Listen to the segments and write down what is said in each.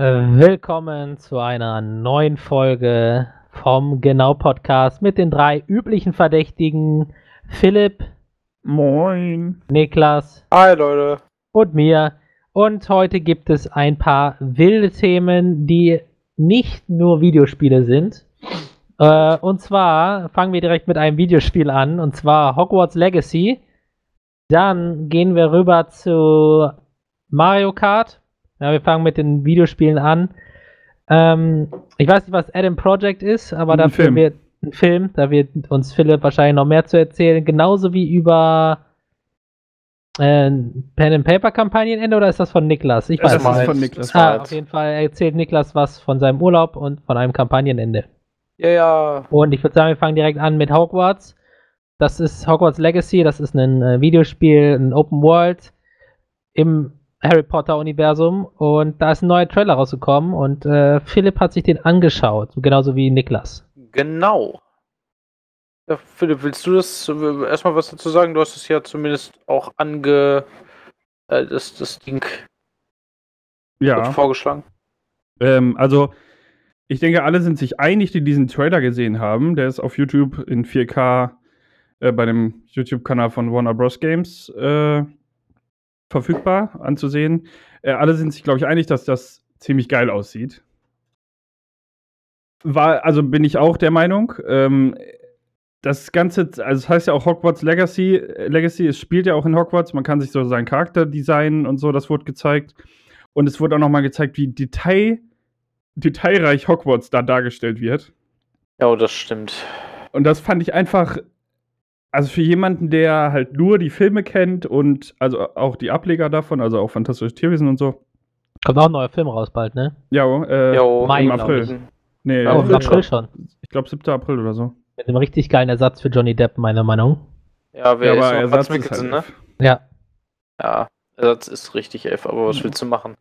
Willkommen zu einer neuen Folge vom Genau Podcast mit den drei üblichen Verdächtigen Philipp, Moin. Niklas Hi Leute. und mir. Und heute gibt es ein paar wilde Themen, die nicht nur Videospiele sind. Äh, und zwar fangen wir direkt mit einem Videospiel an, und zwar Hogwarts Legacy. Dann gehen wir rüber zu Mario Kart. Ja, wir fangen mit den Videospielen an. Ähm, ich weiß nicht, was Adam Project ist, aber Ein dafür Film. wird ein Film, da wird uns Philipp wahrscheinlich noch mehr zu erzählen, genauso wie über äh, Pen and Paper Kampagnenende oder ist das von Niklas? Ich weiß ist es nicht. von Niklas. Ah, auf jeden Fall erzählt Niklas was von seinem Urlaub und von einem Kampagnenende. Ja, ja. Und ich würde sagen, wir fangen direkt an mit Hogwarts. Das ist Hogwarts Legacy, das ist ein äh, Videospiel, ein Open World im Harry Potter-Universum. Und da ist ein neuer Trailer rausgekommen und äh, Philipp hat sich den angeschaut, genauso wie Niklas. Genau. Ja, Philipp, willst du das äh, erstmal was dazu sagen? Du hast es ja zumindest auch ange. Äh, das, das Ding Ja, vorgeschlagen. ähm, also ich denke, alle sind sich einig, die diesen Trailer gesehen haben. Der ist auf YouTube in 4K äh, bei dem YouTube-Kanal von Warner Bros. Games äh, verfügbar anzusehen. Äh, alle sind sich, glaube ich, einig, dass das ziemlich geil aussieht. War, also bin ich auch der Meinung. Ähm, das Ganze, also es heißt ja auch Hogwarts Legacy. Äh, Legacy, es spielt ja auch in Hogwarts. Man kann sich so seinen Charakter designen und so, das wurde gezeigt. Und es wurde auch nochmal gezeigt, wie Detail, detailreich Hogwarts da dargestellt wird. Ja, oh, das stimmt. Und das fand ich einfach, also für jemanden, der halt nur die Filme kennt und also auch die Ableger davon, also auch Fantastische Tierwesen und so. Kommt auch ein neuer Film raus bald, ne? Ja, äh, Jo, Mai, im April. Nee, Oh, April im ich April schon. glaube 7. April oder so. Mit einem richtig geilen Ersatz für Johnny Depp, meiner Meinung. Ja, wer ja, ist aber noch? Ersatz ist halt. ne? Ja. Ja, Ersatz ist richtig elf, aber was willst du machen?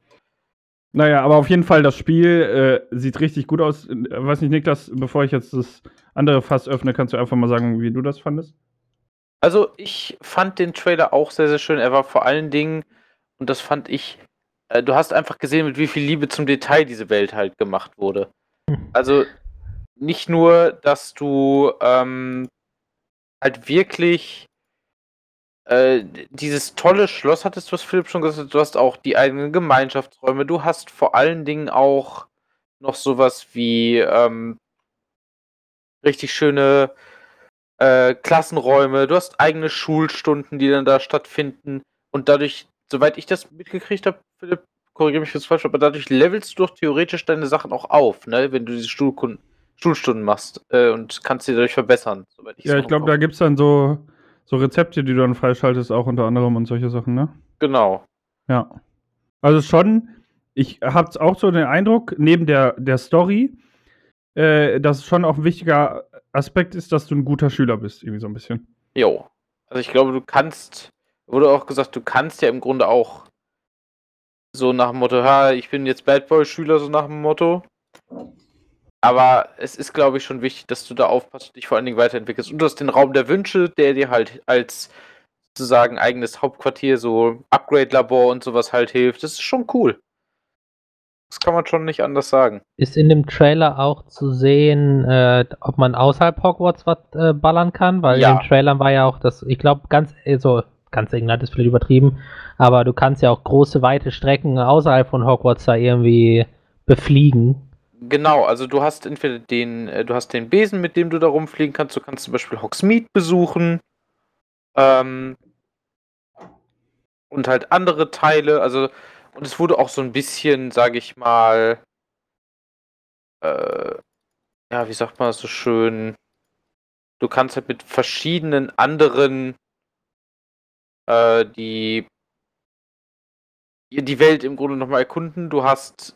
Naja, aber auf jeden Fall, das Spiel äh, sieht richtig gut aus. Äh, weiß nicht, Niklas, bevor ich jetzt das andere Fass öffne, kannst du einfach mal sagen, wie du das fandest? Also, ich fand den Trailer auch sehr, sehr schön. Er war vor allen Dingen, und das fand ich, äh, du hast einfach gesehen, mit wie viel Liebe zum Detail diese Welt halt gemacht wurde. Hm. Also, nicht nur, dass du ähm, halt wirklich äh, dieses tolle Schloss hattest, was Philipp schon gesagt hat, du hast auch die eigenen Gemeinschaftsräume, du hast vor allen Dingen auch noch sowas wie ähm, richtig schöne äh, Klassenräume, du hast eigene Schulstunden, die dann da stattfinden und dadurch, soweit ich das mitgekriegt habe, Philipp, korrigiere mich, es falsch aber dadurch levelst du doch theoretisch deine Sachen auch auf, ne, wenn du diese Schulkunden, Schulstunden machst äh, und kannst sie dadurch verbessern, soweit Ja, ich glaube, da gibt es dann so, so Rezepte, die du dann freischaltest, auch unter anderem und solche Sachen, ne? Genau. Ja. Also schon, ich habe auch so den Eindruck, neben der, der Story, äh, dass schon auch ein wichtiger Aspekt ist, dass du ein guter Schüler bist, irgendwie so ein bisschen. Jo. Also ich glaube, du kannst, wurde auch gesagt, du kannst ja im Grunde auch so nach dem Motto, ha, ich bin jetzt Bad Boy Schüler, so nach dem Motto. Aber es ist, glaube ich, schon wichtig, dass du da aufpasst und dich vor allen Dingen weiterentwickelst. Und du hast den Raum der Wünsche, der dir halt als sozusagen eigenes Hauptquartier, so Upgrade-Labor und sowas halt hilft. Das ist schon cool. Das kann man schon nicht anders sagen. Ist in dem Trailer auch zu sehen, äh, ob man außerhalb Hogwarts was äh, ballern kann? Weil Ja. in den Trailern war ja auch das, ich glaube, ganz, also ganz ignorant ist vielleicht übertrieben, aber du kannst ja auch große, weite Strecken außerhalb von Hogwarts da irgendwie befliegen. Genau, also du hast entweder den, äh, du hast den Besen, mit dem du da rumfliegen kannst. Du kannst zum Beispiel Hogsmeade besuchen. Ähm, und halt andere Teile. Also, und es wurde auch so ein bisschen, sage ich mal, äh, ja, wie sagt man das so schön? Du kannst halt mit verschiedenen anderen äh, die die Welt im Grunde nochmal erkunden. Du hast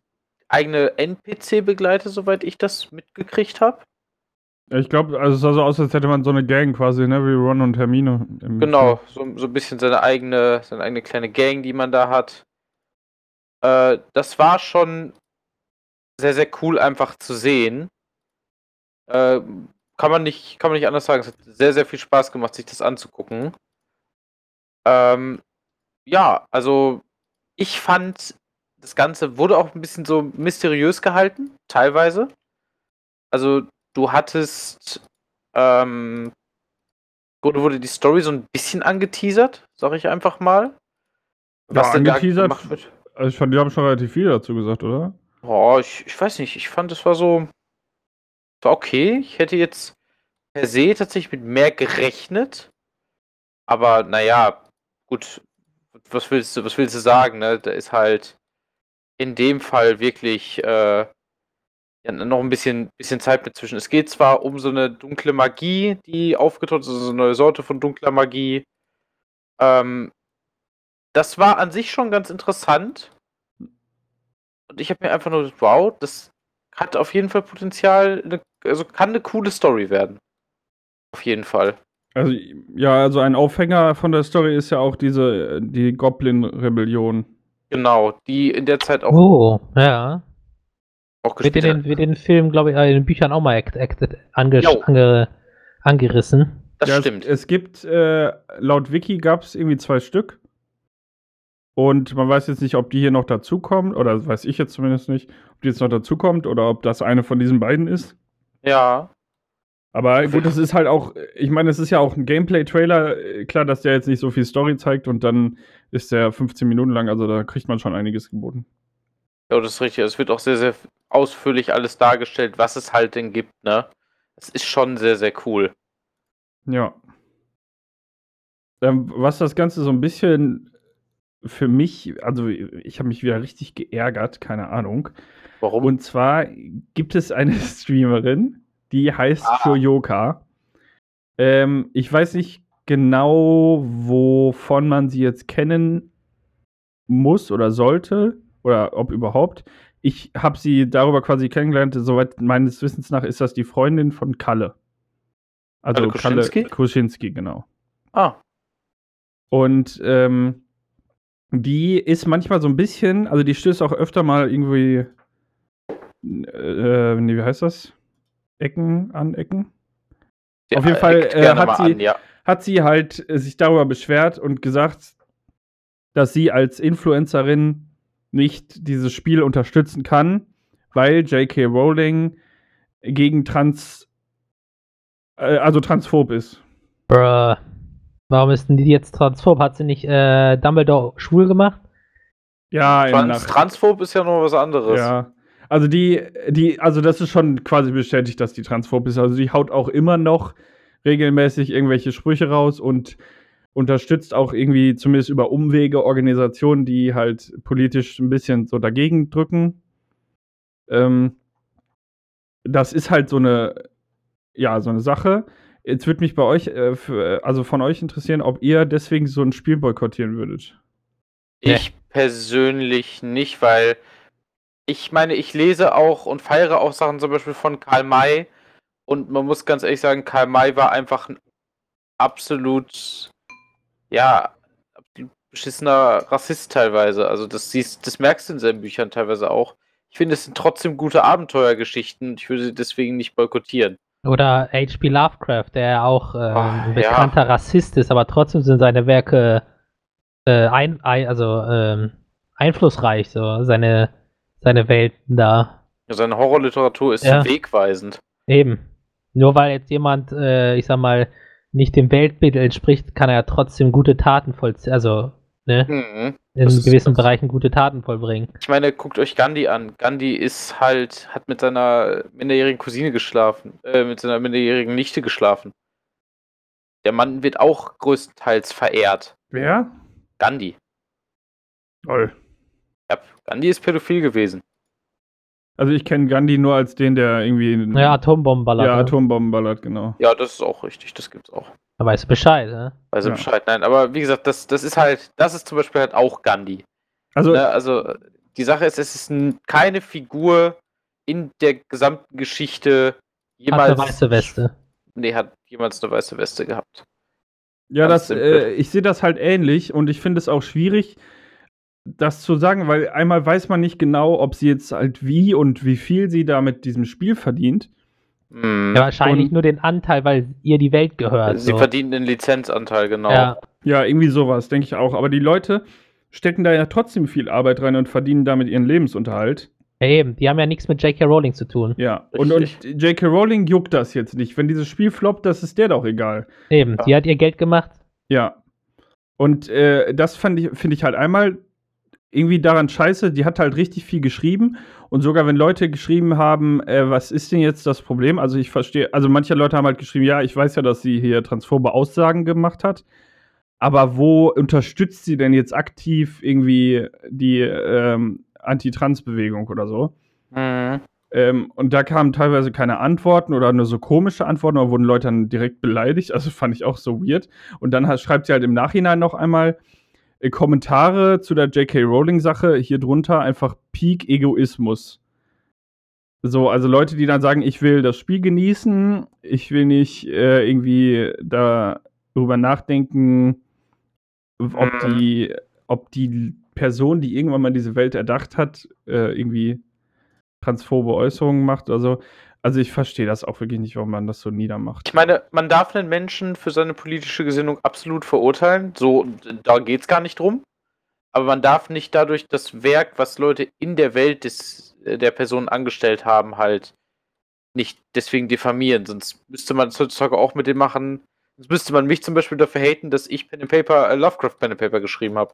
eigene NPC-Begleiter, soweit ich das mitgekriegt habe. Ich glaube, also es sah so aus, als hätte man so eine Gang quasi, ne, wie Ron und Hermine. Genau, so, so ein bisschen seine eigene, seine eigene kleine Gang, die man da hat. Äh, das war schon sehr, sehr cool einfach zu sehen. Äh, kann man nicht, kann man nicht anders sagen. Es hat sehr, sehr viel Spaß gemacht, sich das anzugucken. Ähm, ja, also ich fand das Ganze wurde auch ein bisschen so mysteriös gehalten, teilweise. Also, du hattest, ähm, wurde, die Story so ein bisschen angeteasert, sag ich einfach mal. Ja, denn da gemacht wird. Also ich fand, die haben schon relativ viel dazu gesagt, oder? Oh, ich, ich weiß nicht, ich fand, es war so. War okay. Ich hätte jetzt per se tatsächlich mit mehr gerechnet. Aber naja, gut. Was willst du, was willst du sagen, ne? Da ist halt in dem Fall wirklich äh, ja, noch ein bisschen, bisschen Zeit mit zwischen. Es geht zwar um so eine dunkle Magie, die aufgetaucht ist, also so eine neue Sorte von dunkler Magie. Ähm, das war an sich schon ganz interessant. Und ich habe mir einfach nur gedacht, wow, das hat auf jeden Fall Potenzial, eine, also kann eine coole Story werden. Auf jeden Fall. Also, ja, also ein Aufhänger von der Story ist ja auch diese, äh, die Goblin-Rebellion. Genau, die in der Zeit auch, Oh, ja. auch Wird in den, wird in den Film, glaube ich, in den Büchern auch mal act, act, ange, ange, angerissen. Das Ja, stimmt. Es, es gibt, äh, laut Wiki gab es irgendwie zwei Stück. Und man weiß jetzt nicht, ob die hier noch dazukommen, oder weiß ich jetzt zumindest nicht, ob die jetzt noch dazukommt oder ob das eine von diesen beiden ist. ja. Aber gut, das ist halt auch, ich meine, es ist ja auch ein Gameplay-Trailer. Äh, Klar, dass der jetzt nicht so viel Story zeigt und dann ist der 15 Minuten lang, also da kriegt man schon einiges geboten. Ja, das ist richtig. Es wird auch sehr, sehr ausführlich alles dargestellt, was es halt denn gibt, ne? Das ist schon sehr, sehr cool. Ja. Ähm, was das Ganze so ein bisschen für mich, also ich habe mich wieder richtig geärgert, keine Ahnung. Warum? Und zwar gibt es eine Streamerin, die heißt Ah. Shoyoka. Ähm, ich weiß nicht genau, wovon man sie jetzt kennen muss oder sollte oder ob überhaupt. Ich habe sie darüber quasi kennengelernt. Soweit meines Wissens nach ist das die Freundin von Kalle. Also Kalle Kalle Kuschinski? Kuschinski, genau. ah, Und ähm, die ist manchmal so ein bisschen, also die stößt auch öfter mal irgendwie, äh, nee, wie heißt das? Ecken an Ecken? ja, Auf jeden Fall, äh, hat sie- an, ja. Hat sie halt äh, sich darüber beschwert und gesagt, dass sie als Influencerin nicht dieses Spiel unterstützen kann, weil J.K. Rowling gegen Trans, äh, also transphob ist. Bruh. Warum ist denn die jetzt transphob? Hat sie nicht äh, Dumbledore schwul gemacht? Ja, Trans Transphob ist ja noch was anderes. Ja. Also die, die, also das ist schon quasi bestätigt, dass die transphob ist. Also die haut auch immer noch regelmäßig irgendwelche Sprüche raus und unterstützt auch irgendwie zumindest über Umwege Organisationen, die halt politisch ein bisschen so dagegen drücken. Ähm, das ist halt so eine, ja, so eine Sache. Jetzt würde mich bei euch, äh, für, also von euch interessieren, ob ihr deswegen so ein Spiel boykottieren würdet. Ich persönlich nicht, weil ich meine, ich lese auch und feiere auch Sachen zum Beispiel von Karl May und man muss ganz ehrlich sagen, Karl May war einfach ein absolut, ja, beschissener Rassist teilweise. Also das siehst, das merkst du in seinen Büchern teilweise auch. Ich finde, es sind trotzdem gute Abenteuergeschichten und ich würde sie deswegen nicht boykottieren. Oder H.P. Lovecraft, der auch äh, Ah, ein ja. bekannter Rassist ist, aber trotzdem sind seine Werke äh, ein, also ähm, einflussreich, so seine, seine Welten da. Seine Horrorliteratur ist Ja. wegweisend. Eben. Nur weil jetzt jemand, äh, ich sag mal, nicht dem Weltbild entspricht, kann er ja trotzdem gute Taten vollziehen, also ne, Mhm. in Das gewissen Bereichen gute Taten vollbringen. Ich meine, guckt euch Gandhi an. Gandhi ist halt, hat mit seiner minderjährigen Cousine geschlafen, äh, mit seiner minderjährigen Nichte geschlafen. Der Mann wird auch größtenteils verehrt. Wer? Gandhi. Toll. Ja, Gandhi ist pädophil gewesen. Also ich kenne Gandhi nur als den, der irgendwie Naja, Atombombenballer. ja, ne? Atombomben ballert, genau. Ja, das ist auch richtig, das gibt's auch. Da weißt du Bescheid, ne? Also Ja. Bescheid, nein, aber wie gesagt, das, das ist halt, das ist zum Beispiel halt auch Gandhi. Also Ne? Also die Sache ist, es ist keine Figur in der gesamten Geschichte Hat jemals. eine weiße Weste. Nee, hat jemals eine weiße Weste gehabt. Ja, Ganz das, äh, ich sehe das halt ähnlich und ich finde es auch schwierig, das zu sagen, weil einmal weiß man nicht genau, ob sie jetzt halt wie und wie viel sie da mit diesem Spiel verdient. Hm. Ja, wahrscheinlich Und- nur den Anteil, weil ihr die Welt gehört. Sie so. verdienen den Lizenzanteil, genau. Ja, Ja, irgendwie sowas, denke ich auch. Aber die Leute stecken da ja trotzdem viel Arbeit rein und verdienen damit ihren Lebensunterhalt. Ja, eben, die haben ja nichts mit J.K. Rowling zu tun. Ja, und, und. J.K. Rowling juckt das jetzt nicht. Wenn dieses Spiel floppt, das ist der doch egal. Eben, Ja. die hat ihr Geld gemacht. Ja. Und äh, das fand ich, finde ich halt einmal irgendwie daran scheiße, die hat halt richtig viel geschrieben. Und sogar wenn Leute geschrieben haben, äh, was ist denn jetzt das Problem? Also ich verstehe, also manche Leute haben halt geschrieben, ja, ich weiß ja, dass sie hier transphobe Aussagen gemacht hat. Aber wo unterstützt sie denn jetzt aktiv irgendwie die ähm, Anti-Trans-Bewegung oder so? Mhm. Ähm, und da kamen teilweise keine Antworten oder nur so komische Antworten, oder wurden Leute dann direkt beleidigt. Also fand ich auch so weird. Und dann hat, schreibt sie halt im Nachhinein noch einmal äh, Kommentare zu der J.K. Rowling-Sache hier drunter einfach Peak Egoismus. So, also Leute, die dann sagen, ich will das Spiel genießen, ich will nicht äh, irgendwie darüber nachdenken, ob Mhm. die, ob die Person, die irgendwann mal diese Welt erdacht hat, äh, irgendwie transphobe Äußerungen macht. Also, also ich verstehe das auch wirklich nicht, warum man das so niedermacht. Ich meine, man darf einen Menschen für seine politische Gesinnung absolut verurteilen. So, da geht es gar nicht drum. Aber man darf nicht dadurch das Werk, was Leute in der Welt des, äh, der Person angestellt haben, halt nicht deswegen diffamieren. Sonst müsste man es heutzutage auch mit dem machen. Sonst müsste man mich zum Beispiel dafür haten, dass ich Pen and Paper, äh, Lovecraft Pen and Paper geschrieben habe.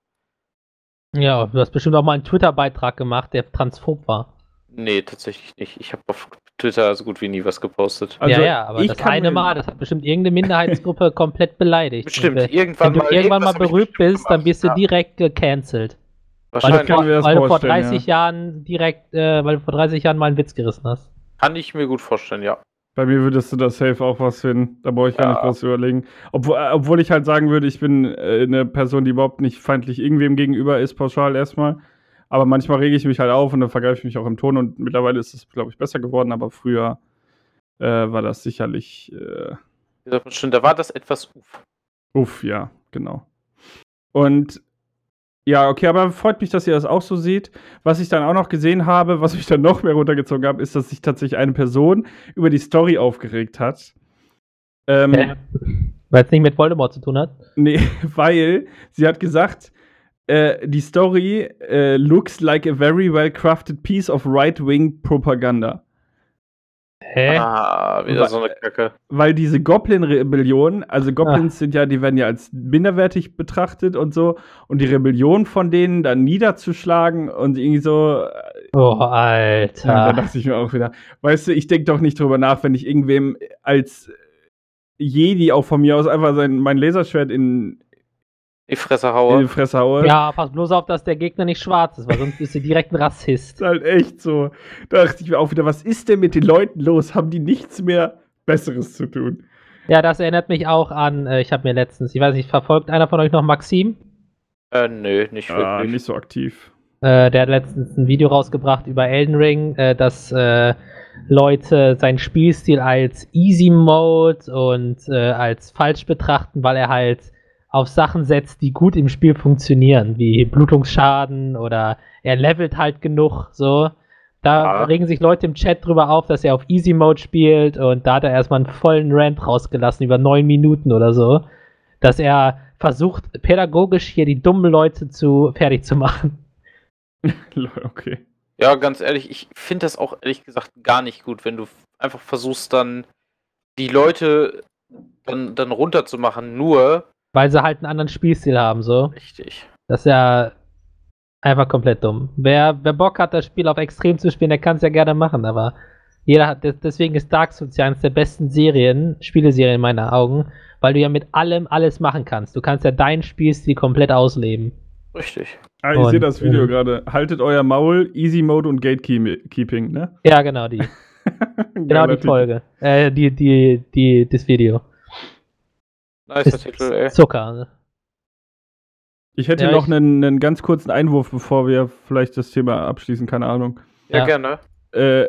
Ja, du hast bestimmt auch mal einen Twitter-Beitrag gemacht, der transphob war. Nee, tatsächlich nicht. Ich habe auf Twitter so gut wie nie was gepostet. Also, ja, ja, aber ich das kann eine Mal, das hat bestimmt irgendeine Minderheitsgruppe komplett beleidigt. Bestimmt, Und, äh, irgendwann Wenn du mal. irgendwann mal irgendwas hab ich berühmt bist, dann gemacht, bist du ja. direkt gecancelt. Weil du, Wahrscheinlich. kann vor, mir das weil du vor vorstellen, 30 Jahren direkt, äh, weil du vor 30 Jahren mal einen Witz gerissen hast. Kann ich mir gut vorstellen, ja. Bei mir würdest du das safe auch was finden. Da brauche ich gar Ja. nicht groß überlegen. Obwohl, äh, obwohl ich halt sagen würde, ich bin äh, eine Person, die überhaupt nicht feindlich irgendwem gegenüber ist, pauschal erstmal. Aber manchmal rege ich mich halt auf und dann vergreife ich mich auch im Ton und mittlerweile ist es, glaube ich, besser geworden, aber früher äh, war das sicherlich, äh, da war das etwas uff. uff, ja, genau. Und ja, okay, aber freut mich, dass ihr das auch so seht. Was ich dann auch noch gesehen habe, was mich dann noch mehr runtergezogen habe, ist, dass sich tatsächlich eine Person über die Story aufgeregt hat. Ähm, Äh, Weil es nicht mit Voldemort zu tun hat. Nee, weil sie hat gesagt, äh, die Story äh, looks like a very well crafted piece of right-wing propaganda. Hä? Ah, wieder Wa- so eine Kacke. Weil diese Goblin-Rebellion, also Goblins Ah. sind ja, die werden ja als minderwertig betrachtet und so, und die Rebellion von denen dann niederzuschlagen und irgendwie so, äh, Oh, ja, da Alter. dachte ich mir auch wieder, weißt du, ich denke doch nicht drüber nach, wenn ich irgendwem als Jedi auch von mir aus einfach sein, mein Laserschwert in, Die Fresse in haue. die Fresse haue. Ja, pass bloß auf, dass der Gegner nicht schwarz ist, weil sonst bist du direkt ein Rassist. ist halt echt so. Da dachte ich mir auch wieder, was ist denn mit den Leuten los? Haben die nichts mehr Besseres zu tun? Ja, das erinnert mich auch an, äh, ich habe mir letztens, ich weiß nicht, verfolgt einer von euch noch Maxim? Äh, nö, nicht Ah, wirklich. nicht so aktiv. Äh, der hat letztens ein Video rausgebracht über Elden Ring, äh, dass äh, Leute seinen Spielstil als Easy Mode und äh, als falsch betrachten, weil er halt auf Sachen setzt, die gut im Spiel funktionieren, wie Blutungsschaden oder er levelt halt genug, so. Da Ja. regen sich Leute im Chat drüber auf, dass er auf Easy Mode spielt und da hat er erstmal einen vollen Rant rausgelassen über neun Minuten oder so, dass er versucht, pädagogisch hier die dummen Leute zu fertig zu machen. Okay. Ja, ganz ehrlich, ich finde das auch ehrlich gesagt gar nicht gut, wenn du einfach versuchst dann die Leute dann, dann runterzumachen, nur Weil sie halt einen anderen Spielstil haben, so. richtig. Das ist ja einfach komplett dumm. Wer, wer Bock hat, das Spiel auf extrem zu spielen, der kann es ja gerne machen, aber jeder hat, des- deswegen ist Dark Souls ja eines der besten Serien, Spieleserien in meinen Augen, weil du ja mit allem alles machen kannst. Du kannst ja deinen Spielstil komplett ausleben. Richtig. Ah, ich sehe das Video ähm, gerade. Haltet euer Maul, Easy Mode und Gatekeeping, ne? Ja, genau die. Genau die. Folge. Äh, die, die, die, das Video. Nicer Ist Titel, ey. Zucker. ne? Ich hätte Ja, noch ich- einen, einen ganz kurzen Einwurf, bevor wir vielleicht das Thema abschließen, keine Ahnung. Ja, Ja. gerne. Äh,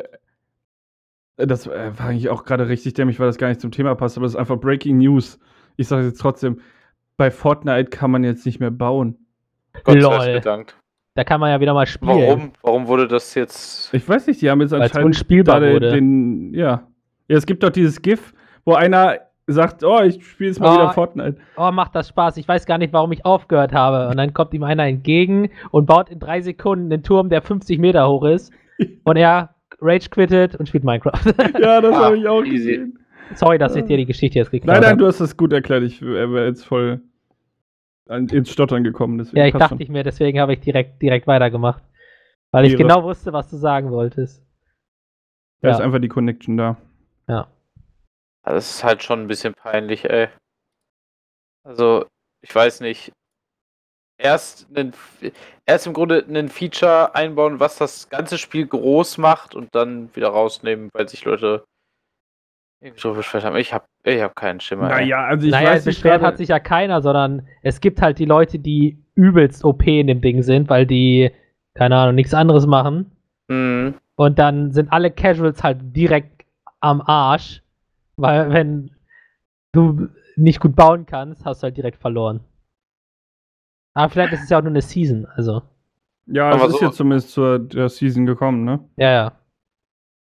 das äh, war eigentlich auch gerade richtig dämlich, weil das gar nicht zum Thema passt, aber das ist einfach Breaking News. Ich sage jetzt trotzdem, bei Fortnite kann man jetzt nicht mehr bauen. Gott sei. Dank bedankt. Da kann man ja wieder mal spielen. Warum? Warum wurde das jetzt. Ich weiß nicht, die haben jetzt Weil's anscheinend unspielbar da den- wurde. Den, ja. ja, es gibt doch dieses GIF, wo einer sagt, oh, ich spiele jetzt mal Oh. wieder Fortnite. Oh, macht das Spaß. Ich weiß gar nicht, warum ich aufgehört habe. Und dann kommt ihm einer entgegen und baut in drei Sekunden einen Turm, der 50 Meter hoch ist. Und er rage quittet und spielt Minecraft. Ja, das Ah, habe ich auch easy. gesehen. Sorry, dass ich dir die Geschichte jetzt geklaut Nein, nein, habe. du hast das gut erklärt. Ich wäre jetzt voll ins Stottern gekommen. Deswegen Ja, ich dachte ich mir, deswegen habe ich direkt, direkt weitergemacht. Weil ich Ihre- genau wusste, was du sagen wolltest. Da ja. ist einfach die Connection da. Ja. Also, Das ist halt schon ein bisschen peinlich, ey. Also, ich weiß nicht. Erst, einen, erst im Grunde ein Feature einbauen, was das ganze Spiel groß macht und dann wieder rausnehmen, weil sich Leute irgendwie so beschwert haben. Ich hab, ich hab keinen Schimmer. Naja, also ich naja, weiß nicht. beschwert gerade- hat sich ja keiner, sondern es gibt halt die Leute, die übelst OP in dem Ding sind, weil die, keine Ahnung, nichts anderes machen. Mhm. Und dann sind alle Casuals halt direkt am Arsch, weil wenn du nicht gut bauen kannst, hast du halt direkt verloren. Aber vielleicht ist es ja auch nur eine Season, also. Ja, Aber es ist so- jetzt zumindest zur der Season gekommen, ne? Ja, ja.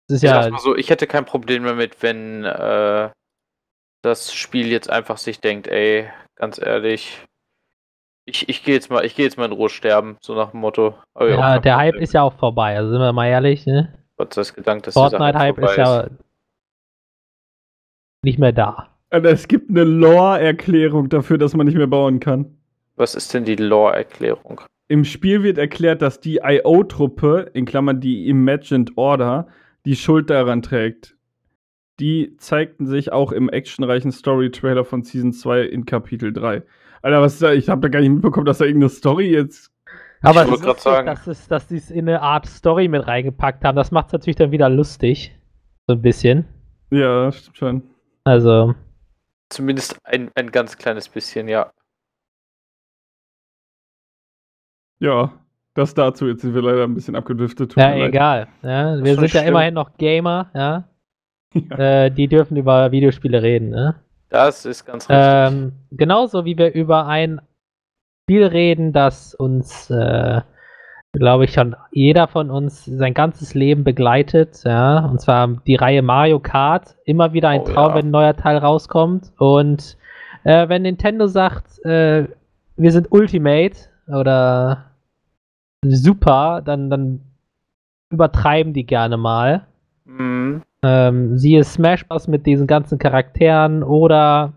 Es ist Ich, ja, so, ich hätte kein Problem damit, wenn äh, das Spiel jetzt einfach sich denkt, ey, ganz ehrlich, ich, ich gehe jetzt mal, ich gehe jetzt mal in Ruhe sterben, so nach dem Motto. Aber ja, kein der Hype ist ja auch vorbei, also sind wir mal ehrlich, ne? Gott sei Dank, dass Fortnite-Hype ist ja nicht mehr da. Also es gibt eine Lore-Erklärung dafür, dass man nicht mehr bauen kann. Was ist denn die Lore-Erklärung? Im Spiel wird erklärt, dass die IO-Truppe, in Klammern die Imagined Order, die Schuld daran trägt. Die zeigten sich auch im actionreichen Story-Trailer von Season 2 in Kapitel 3. Alter, was ist da? Ich habe da gar nicht mitbekommen, dass da irgendeine Story jetzt. Aber Ich wollte lustig, sagen. dass, es, dass die es in eine Art Story mit reingepackt haben. Das macht es natürlich dann wieder lustig. So ein bisschen. Ja, stimmt schon. Also, Zumindest ein, ein ganz kleines bisschen, ja. Ja, das dazu. Jetzt sind wir leider ein bisschen abgedriftet. Tut ja, egal. Ja, wir sind ja schlimm. immerhin noch Gamer, ja. Ja. Äh, die dürfen über Videospiele reden, ne? Das ist ganz richtig. Ähm, genauso wie wir über ein Spiel reden, das uns, äh, glaube ich, schon jeder von uns sein ganzes Leben begleitet, ja, und zwar die Reihe Mario Kart. Immer wieder ein Oh, Traum, ja. wenn ein neuer Teil rauskommt. Und äh, wenn Nintendo sagt, äh, wir sind Ultimate oder super, dann, dann übertreiben die gerne mal. Mhm. Ähm, siehe Smash Bros. mit diesen ganzen Charakteren oder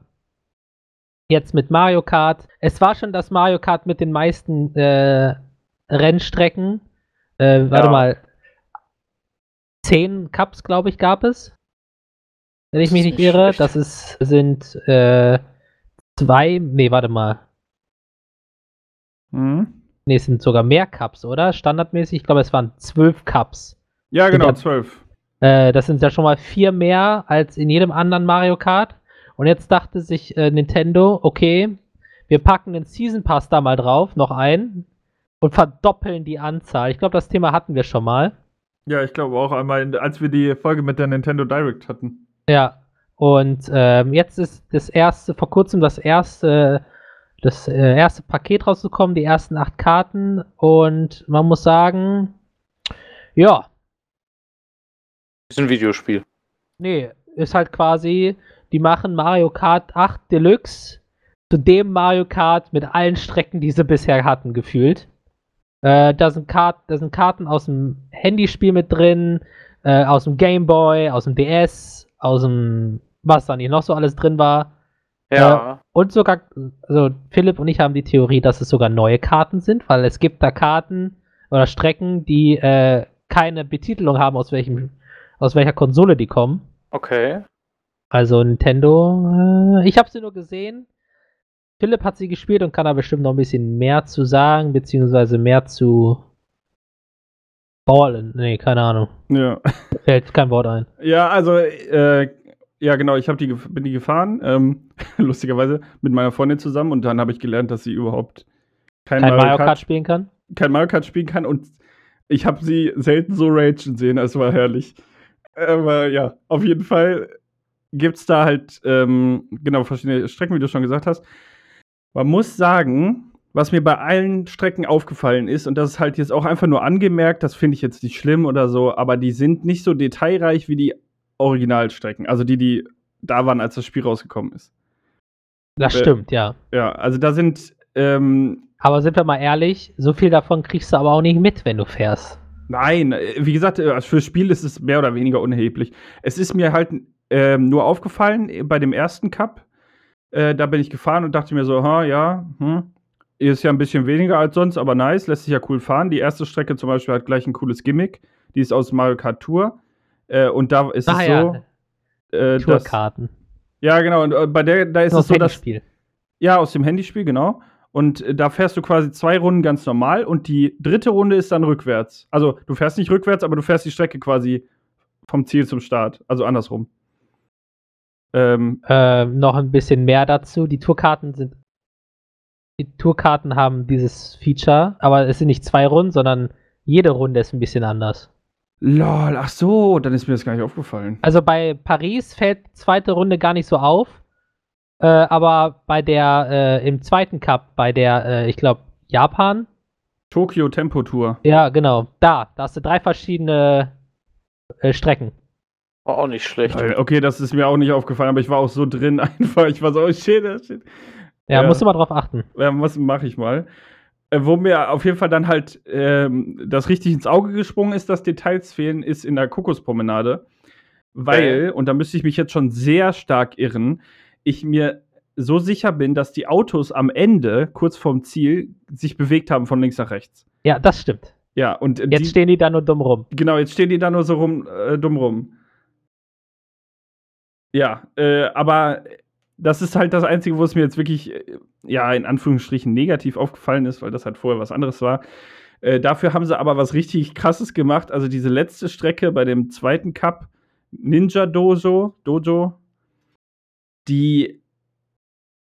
jetzt mit Mario Kart. Es war schon das Mario Kart mit den meisten äh, Rennstrecken. Äh, warte Ja. mal. Zehn Cups, glaube ich, gab es. Wenn ich mich nicht nicht irre. schlecht. Das ist, sind äh, zwei, nee, warte mal. Mhm. Nee, es sind sogar mehr Cups, oder? Standardmäßig, ich glaube, es waren zwölf Cups. Ja, genau. 12. Äh, das sind ja schon mal vier mehr als in jedem anderen Mario Kart. Und jetzt dachte sich äh, Nintendo, okay, wir packen den Season Pass da mal drauf, noch ein, und verdoppeln die Anzahl. Ich glaube, das Thema hatten wir schon mal. Ja, ich glaube auch einmal, in- als wir die Folge mit der Nintendo Direct hatten. Ja. Und ähm, jetzt ist das erste, vor kurzem das erste, das äh, erste Paket rausgekommen, die ersten acht Karten. Und man muss sagen, ja, Ist ein Videospiel. Nee, ist halt quasi, die machen Mario Kart 8 Deluxe zu dem Mario Kart mit allen Strecken, die sie bisher hatten, gefühlt. Äh, da, sind Kart, da sind Karten aus dem Handyspiel mit drin, äh, aus dem Game Boy, aus dem DS, aus dem, was da nicht noch so alles drin war. Ja. Und sogar, also Philipp und ich haben die Theorie, dass es sogar neue Karten sind, weil es gibt da Karten oder Strecken, die äh, keine Betitelung haben, aus welchem, aus welcher Konsole die kommen. Okay. Also Nintendo, äh, ich habe sie nur gesehen. Philipp hat sie gespielt und kann da bestimmt noch ein bisschen mehr zu sagen, beziehungsweise mehr zu ballen. Nee, keine Ahnung. Ja. Fällt kein Wort ein. Ja, also, äh, ja, genau, ich die, bin die gefahren, ähm, lustigerweise, mit meiner Freundin zusammen und dann habe ich gelernt, dass sie überhaupt kein, Kein Mario Kart spielen kann. kein Mario Kart spielen kann und ich habe sie selten so ragen sehen, es war herrlich. Aber ja, auf jeden Fall gibt's da halt, ähm, genau, verschiedene Strecken, wie du schon gesagt hast. Man muss sagen, was mir bei allen Strecken aufgefallen ist, und das ist halt jetzt auch einfach nur angemerkt, das finde ich jetzt nicht schlimm oder so, aber die sind nicht so detailreich wie die Originalstrecken, also die, die da waren, als das Spiel rausgekommen ist. Das Äh, stimmt, ja. Ja, also da sind, ähm, Aber sind wir mal ehrlich, so viel davon kriegst du aber auch nicht mit, wenn du fährst. nein, äh, wie gesagt, äh, fürs Spiel ist es mehr oder weniger unerheblich. Es ist mir halt ähm, nur aufgefallen bei dem ersten Cup. Äh, da bin ich gefahren und dachte mir so, ha, ja, hm, ist ja ein bisschen weniger als sonst, aber nice, lässt sich ja cool fahren. Die erste Strecke zum Beispiel hat gleich ein cooles Gimmick. Die ist aus Mario Kart Tour. Äh, und da ist Ah es ja, so, äh, Tourkarten. ja genau, und äh, bei der, da ist Das es so, dass Handyspiel. Ja, aus dem Handyspiel, genau. Und äh, da fährst du quasi zwei Runden ganz normal und die dritte Runde ist dann rückwärts. Also du fährst nicht rückwärts, aber du fährst die Strecke quasi vom Ziel zum Start. Also andersrum. Ähm, Äh, noch ein bisschen mehr dazu. Die Tourkarten sind. Die Tourkarten haben dieses Feature, aber es sind nicht zwei Runden, sondern jede Runde ist ein bisschen anders. lol, ach so, dann ist mir das gar nicht aufgefallen. Also bei Paris fällt die zweite Runde gar nicht so auf. Äh, aber bei der, äh, im zweiten Cup, bei der, äh, ich glaube, Japan, Tokyo Tempo Tour. ja, genau, da, da hast du drei verschiedene äh, Strecken. War auch nicht schlecht. Okay, das ist mir auch nicht aufgefallen, aber ich war auch so drin einfach. Ich war so, oh shit, oh shit. Ja, Ja. musst du mal drauf achten. Ja, was mache ich mal? Äh, wo mir auf jeden Fall dann halt ähm, das richtig ins Auge gesprungen ist, dass Details fehlen, ist in der Kokospromenade. Weil, und da müsste ich mich jetzt schon sehr stark irren, ich mir so sicher bin, dass die Autos am Ende, kurz vorm Ziel, sich bewegt haben von links nach rechts. Ja, das stimmt. Ja, und äh, Jetzt die, stehen die da nur dumm rum. genau, jetzt stehen die da nur so rum, äh, dumm rum. Ja, äh, aber das ist halt das Einzige, wo es mir jetzt wirklich, äh, ja, in Anführungsstrichen negativ aufgefallen ist, weil das halt vorher was anderes war. Äh, dafür haben sie aber was richtig krasses gemacht. Also diese letzte Strecke bei dem zweiten Cup, Ninja Dojo, Dojo, die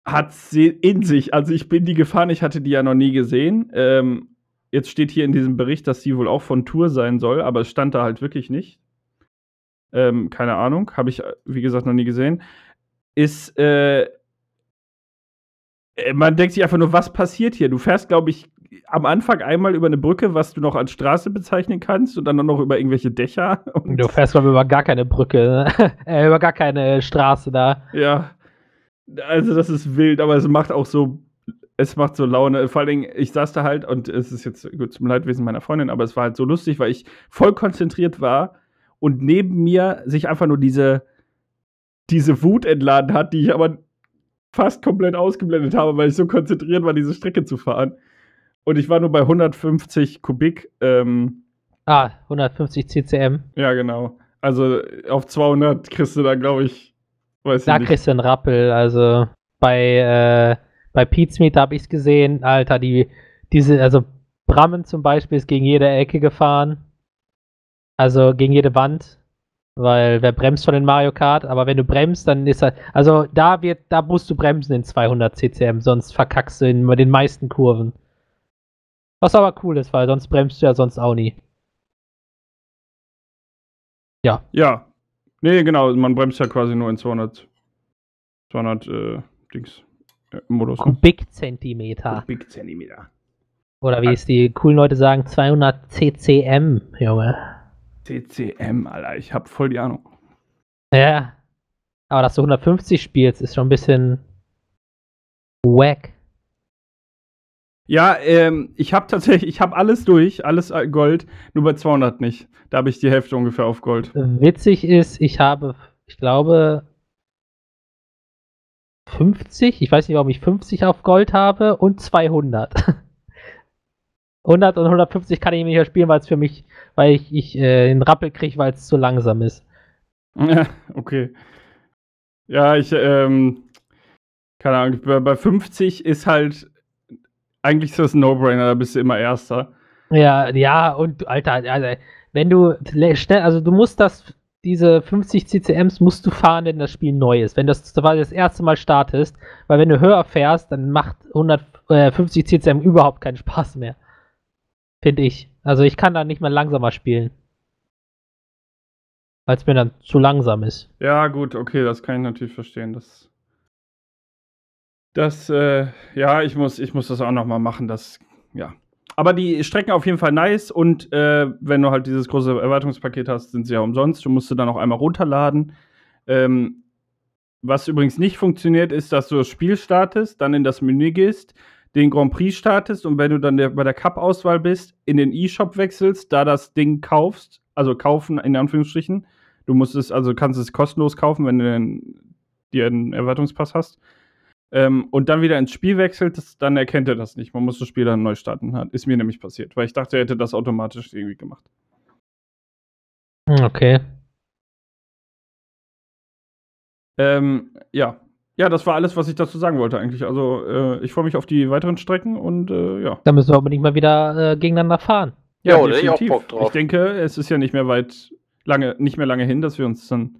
hat sie in sich. Also ich bin die gefahren, ich hatte die ja noch nie gesehen. Ähm, jetzt steht hier in diesem Bericht, dass sie wohl auch von Tour sein soll, aber es stand da halt wirklich nicht. Ähm, keine Ahnung, habe ich, äh, wie gesagt, noch nie gesehen. Ist, äh, äh, man denkt sich einfach nur, was passiert hier? Du fährst, glaube ich, am Anfang einmal über eine Brücke, was du noch als Straße bezeichnen kannst, und dann noch über irgendwelche Dächer. Und, Du fährst, glaube ich, über gar keine Brücke, ne? äh, über gar keine Straße da. Ja. Also, das ist wild, aber es macht auch so. Es macht so Laune. Vor allen Dingen, ich saß da halt und es ist jetzt gut zum Leidwesen meiner Freundin, aber es war halt so lustig, weil ich voll konzentriert war und neben mir sich einfach nur diese, diese Wut entladen hat, die ich aber fast komplett ausgeblendet habe, weil ich so konzentriert war, diese Strecke zu fahren. Und ich war nur bei 150 Kubik. Ähm, Ah, 150 CCM. ja, genau. Also auf 200 kriegst du da, glaube ich, weiß Da ich nicht. kriegst du einen Rappel. Also bei, äh, bei Meet habe ich es gesehen. Alter, die, diese, also Brammen zum Beispiel ist gegen jede Ecke gefahren. Also gegen jede Wand. Weil wer bremst von den Mario Kart? Aber wenn du bremst, dann ist er. Also da wird, da musst du bremsen in 200 CCM, sonst verkackst du in den meisten Kurven. Was aber cool ist, weil sonst bremst du ja sonst auch nie. Ja. Nee, genau, man bremst ja quasi nur in 200, 200 äh, Dings, äh, Modus. Ne? Kubikzentimeter. Big Zentimeter. Oder wie es die coolen Leute sagen, 200 CCM, Junge. CCM, Alter, ich hab voll die Ahnung. Ja. Aber dass du 150 spielst, ist schon ein bisschen wack. Ja, ähm, ich hab tatsächlich, ich hab alles durch, alles äh, Gold, nur bei 200 nicht. Da habe ich die Hälfte ungefähr auf Gold. Witzig ist, ich habe, ich glaube, 50, ich weiß nicht, warum ich 50 auf Gold habe und 200. 100 und 150 kann ich nicht mehr spielen, weil es für mich, weil ich, ich äh, einen Rappel kriege, weil es zu langsam ist. okay. Ja, ich, ähm, keine Ahnung, bei, bei 50 ist halt, eigentlich ist das ein No-Brainer, da bist du immer Erster. Ja, ja, und Alter, also, wenn du schnell, also du musst das, diese 50 CCMs musst du fahren, wenn das Spiel neu ist. Wenn das das erste Mal startest, weil wenn du höher fährst, dann macht 150 CCM überhaupt keinen Spaß mehr. Finde ich. Also ich kann da nicht mehr langsamer spielen. Weil es mir dann zu langsam ist. Ja, gut, okay, das kann ich natürlich verstehen. Das, das, äh, ja, ich muss, ich muss das auch noch mal machen. Das, ja. Aber die Strecken auf jeden Fall nice und äh, wenn du halt dieses große Erweiterungspaket hast, sind sie ja umsonst. Du musst sie dann auch einmal runterladen. Ähm, was übrigens nicht funktioniert, ist, dass du das Spiel startest, dann in das Menü gehst, den Grand Prix startest und wenn du dann der, bei der Cup-Auswahl bist, in den E-Shop wechselst, da das Ding kaufst, also kaufen in Anführungsstrichen. Du musst es, also kannst es kostenlos kaufen, wenn du den, dir einen Erweiterungspass hast. Ähm, und dann wieder ins Spiel wechselt, dann erkennt er das nicht. Man muss das Spiel dann neu starten. Hat- Ist mir nämlich passiert, weil ich dachte, er hätte das automatisch irgendwie gemacht. Hm, Okay. Ähm, ja. Ja, das war alles, was ich dazu sagen wollte eigentlich. Also, äh, ich freue mich auf die weiteren Strecken und äh, ja. Da müssen wir unbedingt mal wieder äh, gegeneinander fahren. Ja, da hätte ich auch Bock drauf. Ich denke, es ist ja nicht mehr weit, lange, nicht mehr lange hin, dass wir uns dann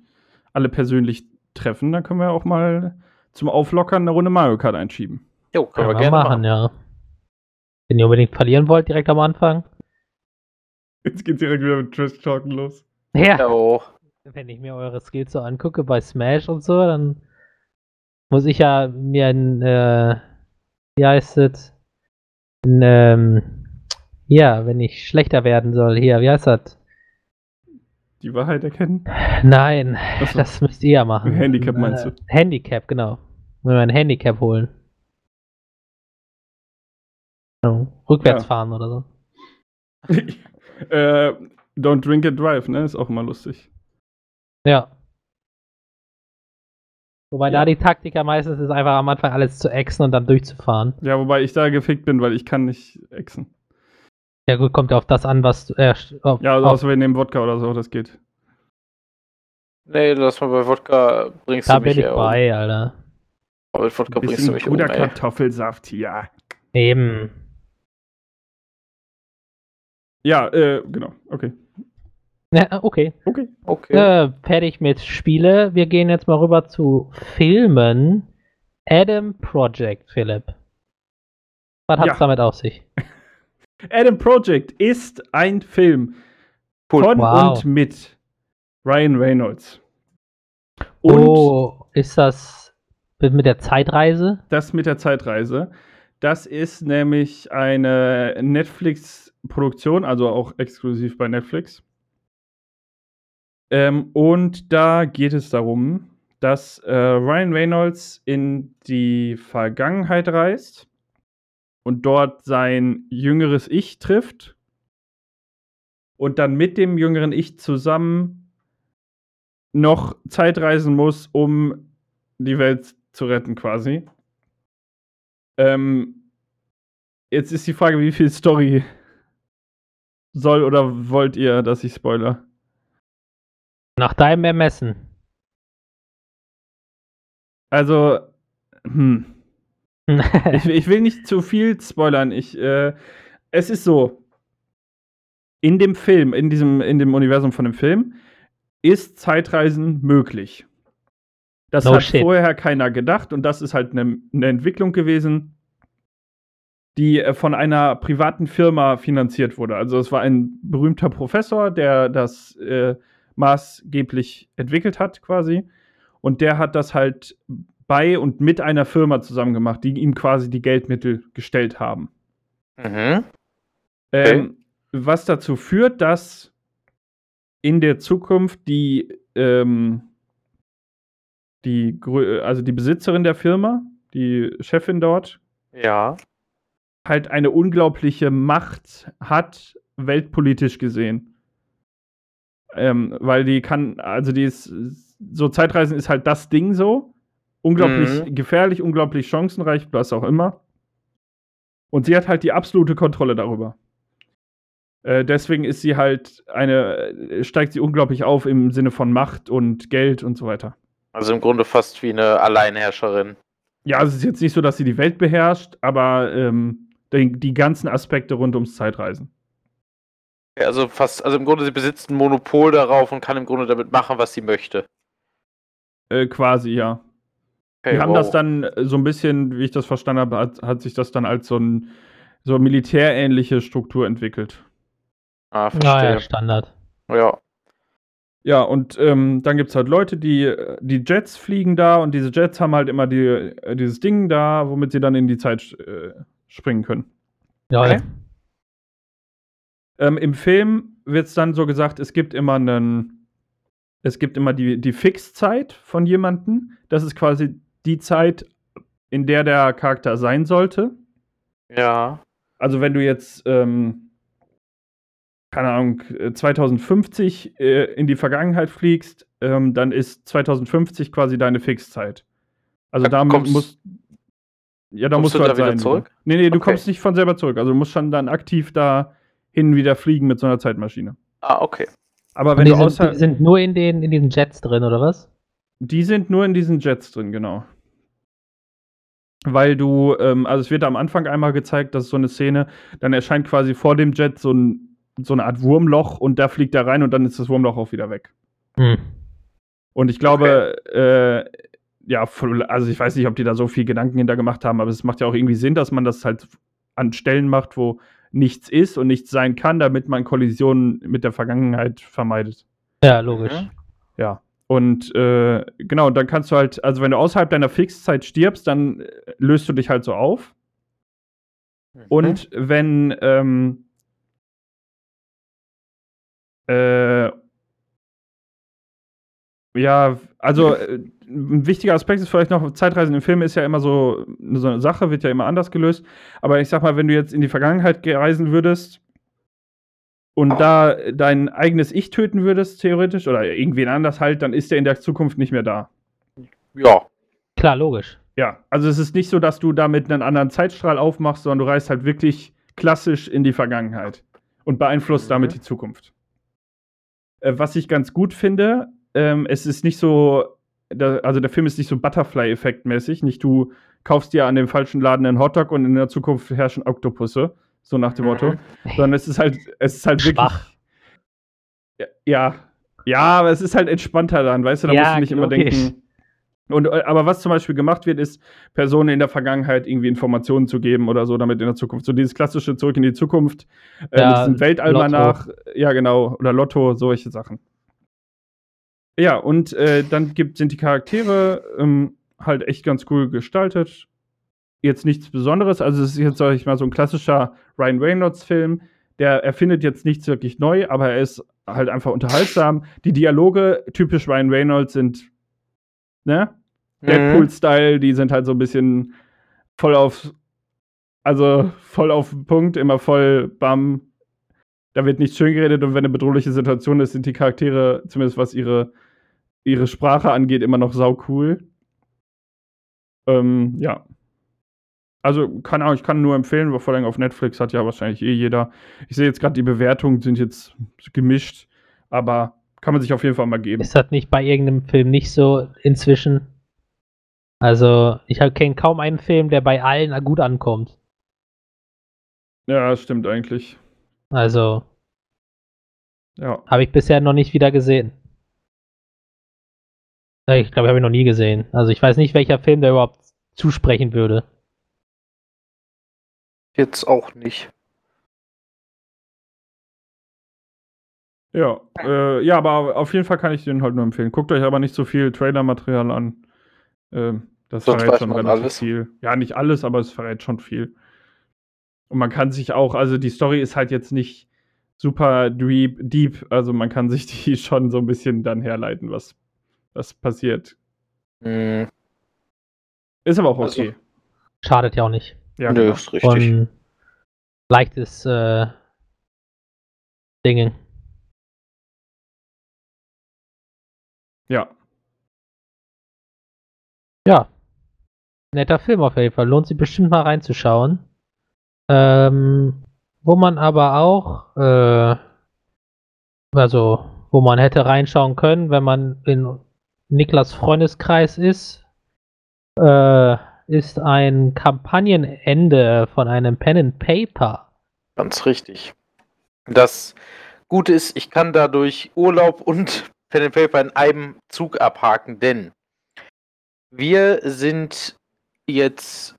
alle persönlich treffen. Dann können wir auch mal zum Auflockern eine Runde Mario Kart einschieben. Jo, können wir Können gerne machen. ja. Wenn ihr unbedingt verlieren wollt, direkt am Anfang. Jetzt geht's direkt wieder mit Trash Talken los. Ja. Jo. Wenn ich mir eure Skills so angucke bei Smash und so, dann muss ich ja mir ein, äh, wie heißt es? Ein, ähm, ja, wenn ich schlechter werden soll, hier, wie heißt das? Die Wahrheit erkennen. Nein, Achso. das müsst ihr ja machen. Handicap meinst du? Äh, Handicap, genau. Wenn wir ein Handicap holen. Rückwärts Ja. fahren oder so. äh, don't drink and drive, ne? Ist auch immer lustig. Ja. Wobei Ja. da die Taktik ja meistens ist, einfach am Anfang alles zu exen und dann durchzufahren. Ja, wobei ich da gefickt bin, weil ich kann nicht exen. Ja gut, kommt ja auf das an, was du. Äh, auf, Ja, also auf, außer wir nehmen Wodka oder so, das geht. Nee, lass mal bei Wodka bringst da du mich bin ich ja um. bei, Alter. Aber Mit Wodka bringst du mich um, guter ey. Kartoffelsaft hier. Eben. Ja, äh, genau. Okay. Ja, okay. Okay. Okay. Äh, fertig mit Spiele. Wir gehen jetzt mal rüber zu Filmen. Adam Project, Philipp. Was hat's Ja. damit auf sich? Adam Project ist ein Film Cool. von Wow. und mit Ryan Reynolds. Und oh, ist das mit der Zeitreise? das mit der Zeitreise. Das ist nämlich eine Netflix-Produktion, also auch exklusiv bei Netflix. Ähm, und da geht es darum, dass äh, Ryan Reynolds in die Vergangenheit reist und dort sein jüngeres Ich trifft und dann mit dem jüngeren Ich zusammen noch Zeitreisen muss, um die Welt zu retten, quasi. Ähm, jetzt ist die Frage, wie viel Story soll oder wollt ihr, dass ich spoiler? Nach deinem Ermessen. Also, hm. Ich, ich will nicht zu viel spoilern. Ich, äh, es ist so. In dem Film, in diesem, in dem Universum von dem Film, ist Zeitreisen möglich. Das No hat shit. vorher keiner gedacht und das ist halt eine eine Entwicklung gewesen, die äh, von einer privaten Firma finanziert wurde. Also es war ein berühmter Professor, der das äh, maßgeblich entwickelt hat, quasi. Und der hat das halt bei und mit einer Firma zusammen gemacht, die ihm quasi die Geldmittel gestellt haben. Mhm. Ähm, was dazu führt, dass in der Zukunft die, ähm, die, also die Besitzerin der Firma, die Chefin dort, Ja. halt eine unglaubliche Macht hat, weltpolitisch gesehen. Ähm, weil die kann, also die ist, so Zeitreisen ist halt das Ding so. Unglaublich Mhm. gefährlich, unglaublich chancenreich, was auch immer. Und sie hat halt die absolute Kontrolle darüber. Äh, deswegen ist sie halt eine, äh, steigt sie unglaublich auf im Sinne von Macht und Geld und so weiter. Also im Grunde fast wie eine Alleinherrscherin. Ja, also es ist jetzt nicht so, dass sie die Welt beherrscht, aber ähm, die, die ganzen Aspekte rund ums Zeitreisen. Also fast, also im Grunde sie besitzt ein Monopol darauf und kann im Grunde damit machen, was sie möchte. Äh, quasi, ja. Okay, Die haben wow. das dann äh, so ein bisschen, wie ich das verstanden habe, hat, hat sich das dann als so ein so militärähnliche Struktur entwickelt. Ah, naja, verstehe. Standard. Ja. Ja, und ähm, dann gibt es halt Leute, die, die Jets fliegen da und diese Jets haben halt immer die, äh, dieses Ding da, womit sie dann in die Zeit äh, springen können. Ja, Okay. Ähm, Im Film wird es dann so gesagt, es gibt immer einen, es gibt immer die, die Fixzeit von jemandem. Das ist quasi die Zeit, in der der Charakter sein sollte. Ja. Also wenn du jetzt, ähm, keine Ahnung, äh, 2050 äh, in die Vergangenheit fliegst, ähm, dann ist 2050 quasi deine Fixzeit. Also Da musst ja, da kommst musst du halt wieder sein. zurück? Nee, nee, du Okay. kommst nicht von selber zurück. Also du musst schon dann aktiv da hin und wieder fliegen mit so einer Zeitmaschine. Ah, okay. Aber wenn die du sind, außer die sind nur in den, in diesen Jets drin, oder was? Die sind nur in diesen Jets drin, genau. Weil du, ähm, also es wird am Anfang einmal gezeigt, dass so eine Szene, dann erscheint quasi vor dem Jet so, ein, so eine Art Wurmloch und da fliegt er rein und dann ist das Wurmloch auch wieder weg. Hm. Und ich glaube, äh, ja, also ich weiß nicht, ob die da so viel Gedanken hinter gemacht haben, aber es macht ja auch irgendwie Sinn, dass man das halt an Stellen macht, wo nichts ist und nichts sein kann, damit man Kollisionen mit der Vergangenheit vermeidet. Ja, logisch. Mhm. Ja. Und äh, genau, dann kannst du halt, also wenn du außerhalb deiner Fixzeit stirbst, dann äh, löst du dich halt so auf. Mhm. Und wenn, ähm, äh, ja, also äh, ein wichtiger Aspekt ist vielleicht noch, Zeitreisen im Film ist ja immer so, so eine Sache, wird ja immer anders gelöst. Aber ich sag mal, wenn du jetzt in die Vergangenheit ge- reisen würdest und da dein eigenes Ich töten würdest, theoretisch, oder irgendwen anders halt, dann ist der in der Zukunft nicht mehr da. Ja. Klar, logisch. Ja, also es ist nicht so, dass du damit einen anderen Zeitstrahl aufmachst, sondern du reist halt wirklich klassisch in die Vergangenheit und beeinflusst Mhm. damit die Zukunft. Äh, was ich ganz gut finde, ähm, es ist nicht so, da, also der Film ist nicht so Butterfly-Effekt-mäßig, nicht du kaufst dir an dem falschen Laden einen Hotdog und in der Zukunft herrschen Oktopusse, so nach dem Motto, Mhm. sondern es ist halt, es ist halt wirklich. Ja, ja, aber es ist halt entspannter dann, weißt du, da Ja, musst du nicht immer denken. Und, äh, aber was zum Beispiel gemacht wird, ist, Personen in der Vergangenheit irgendwie Informationen zu geben oder so, damit in der Zukunft. So dieses klassische Zurück in die Zukunft, äh, Ja, mit diesem Weltalmanach, ja genau, oder Lotto, solche Sachen. Ja, und äh, dann gibt, sind die Charaktere ähm, halt echt ganz cool gestaltet. Jetzt nichts Besonderes, also es ist jetzt, sag ich mal, so ein klassischer Ryan Reynolds-Film. Der erfindet jetzt nichts wirklich neu, aber er ist halt einfach unterhaltsam. Die Dialoge, typisch Ryan Reynolds, sind, ne? Mhm. Deadpool-Style, die sind halt so ein bisschen voll auf, also voll auf den Punkt, immer voll bam. Da wird nichts schön geredet und wenn eine bedrohliche Situation ist, sind die Charaktere, zumindest was ihre, ihre Sprache angeht, immer noch sau cool. Ähm, ja. Also, keine Ahnung, ich kann nur empfehlen, vor allem auf Netflix hat ja wahrscheinlich eh jeder. Ich sehe jetzt gerade, die Bewertungen sind jetzt gemischt, aber kann man sich auf jeden Fall mal geben. Ist das nicht bei irgendeinem Film nicht so inzwischen? Also, ich kenne kaum einen Film, der bei allen gut ankommt. Ja, stimmt eigentlich. Also, Ja. habe ich bisher noch nicht wieder gesehen. Ich glaube, habe ich noch nie gesehen. Also, ich weiß nicht, welcher Film der überhaupt zusprechen würde. Jetzt auch nicht. Ja, äh, ja, aber auf jeden Fall kann ich den halt nur empfehlen. Guckt euch aber nicht so viel Trailer-Material an. Ähm, das Sonst verrät schon relativ alles. viel. Ja, nicht alles, aber es verrät schon viel. Und man kann sich auch, also die Story ist halt jetzt nicht super deep, deep also man kann sich die schon so ein bisschen dann herleiten, was, was passiert. Mhm. Ist aber auch Also- okay. Schadet ja auch nicht. ja, Nö, genau. ist richtig. Und leichtes äh, Dingen. ja. Ja. Netter Film auf jeden Fall. Lohnt sich bestimmt mal reinzuschauen. Ähm, wo man aber auch, äh, also, wo man hätte reinschauen können, wenn man in Niklas Freundeskreis ist, äh, ist ein Kampagnenende von einem Pen and Paper. Ganz richtig. Das Gute ist, ich kann dadurch Urlaub und Pen and Paper in einem Zug abhaken, denn wir sind jetzt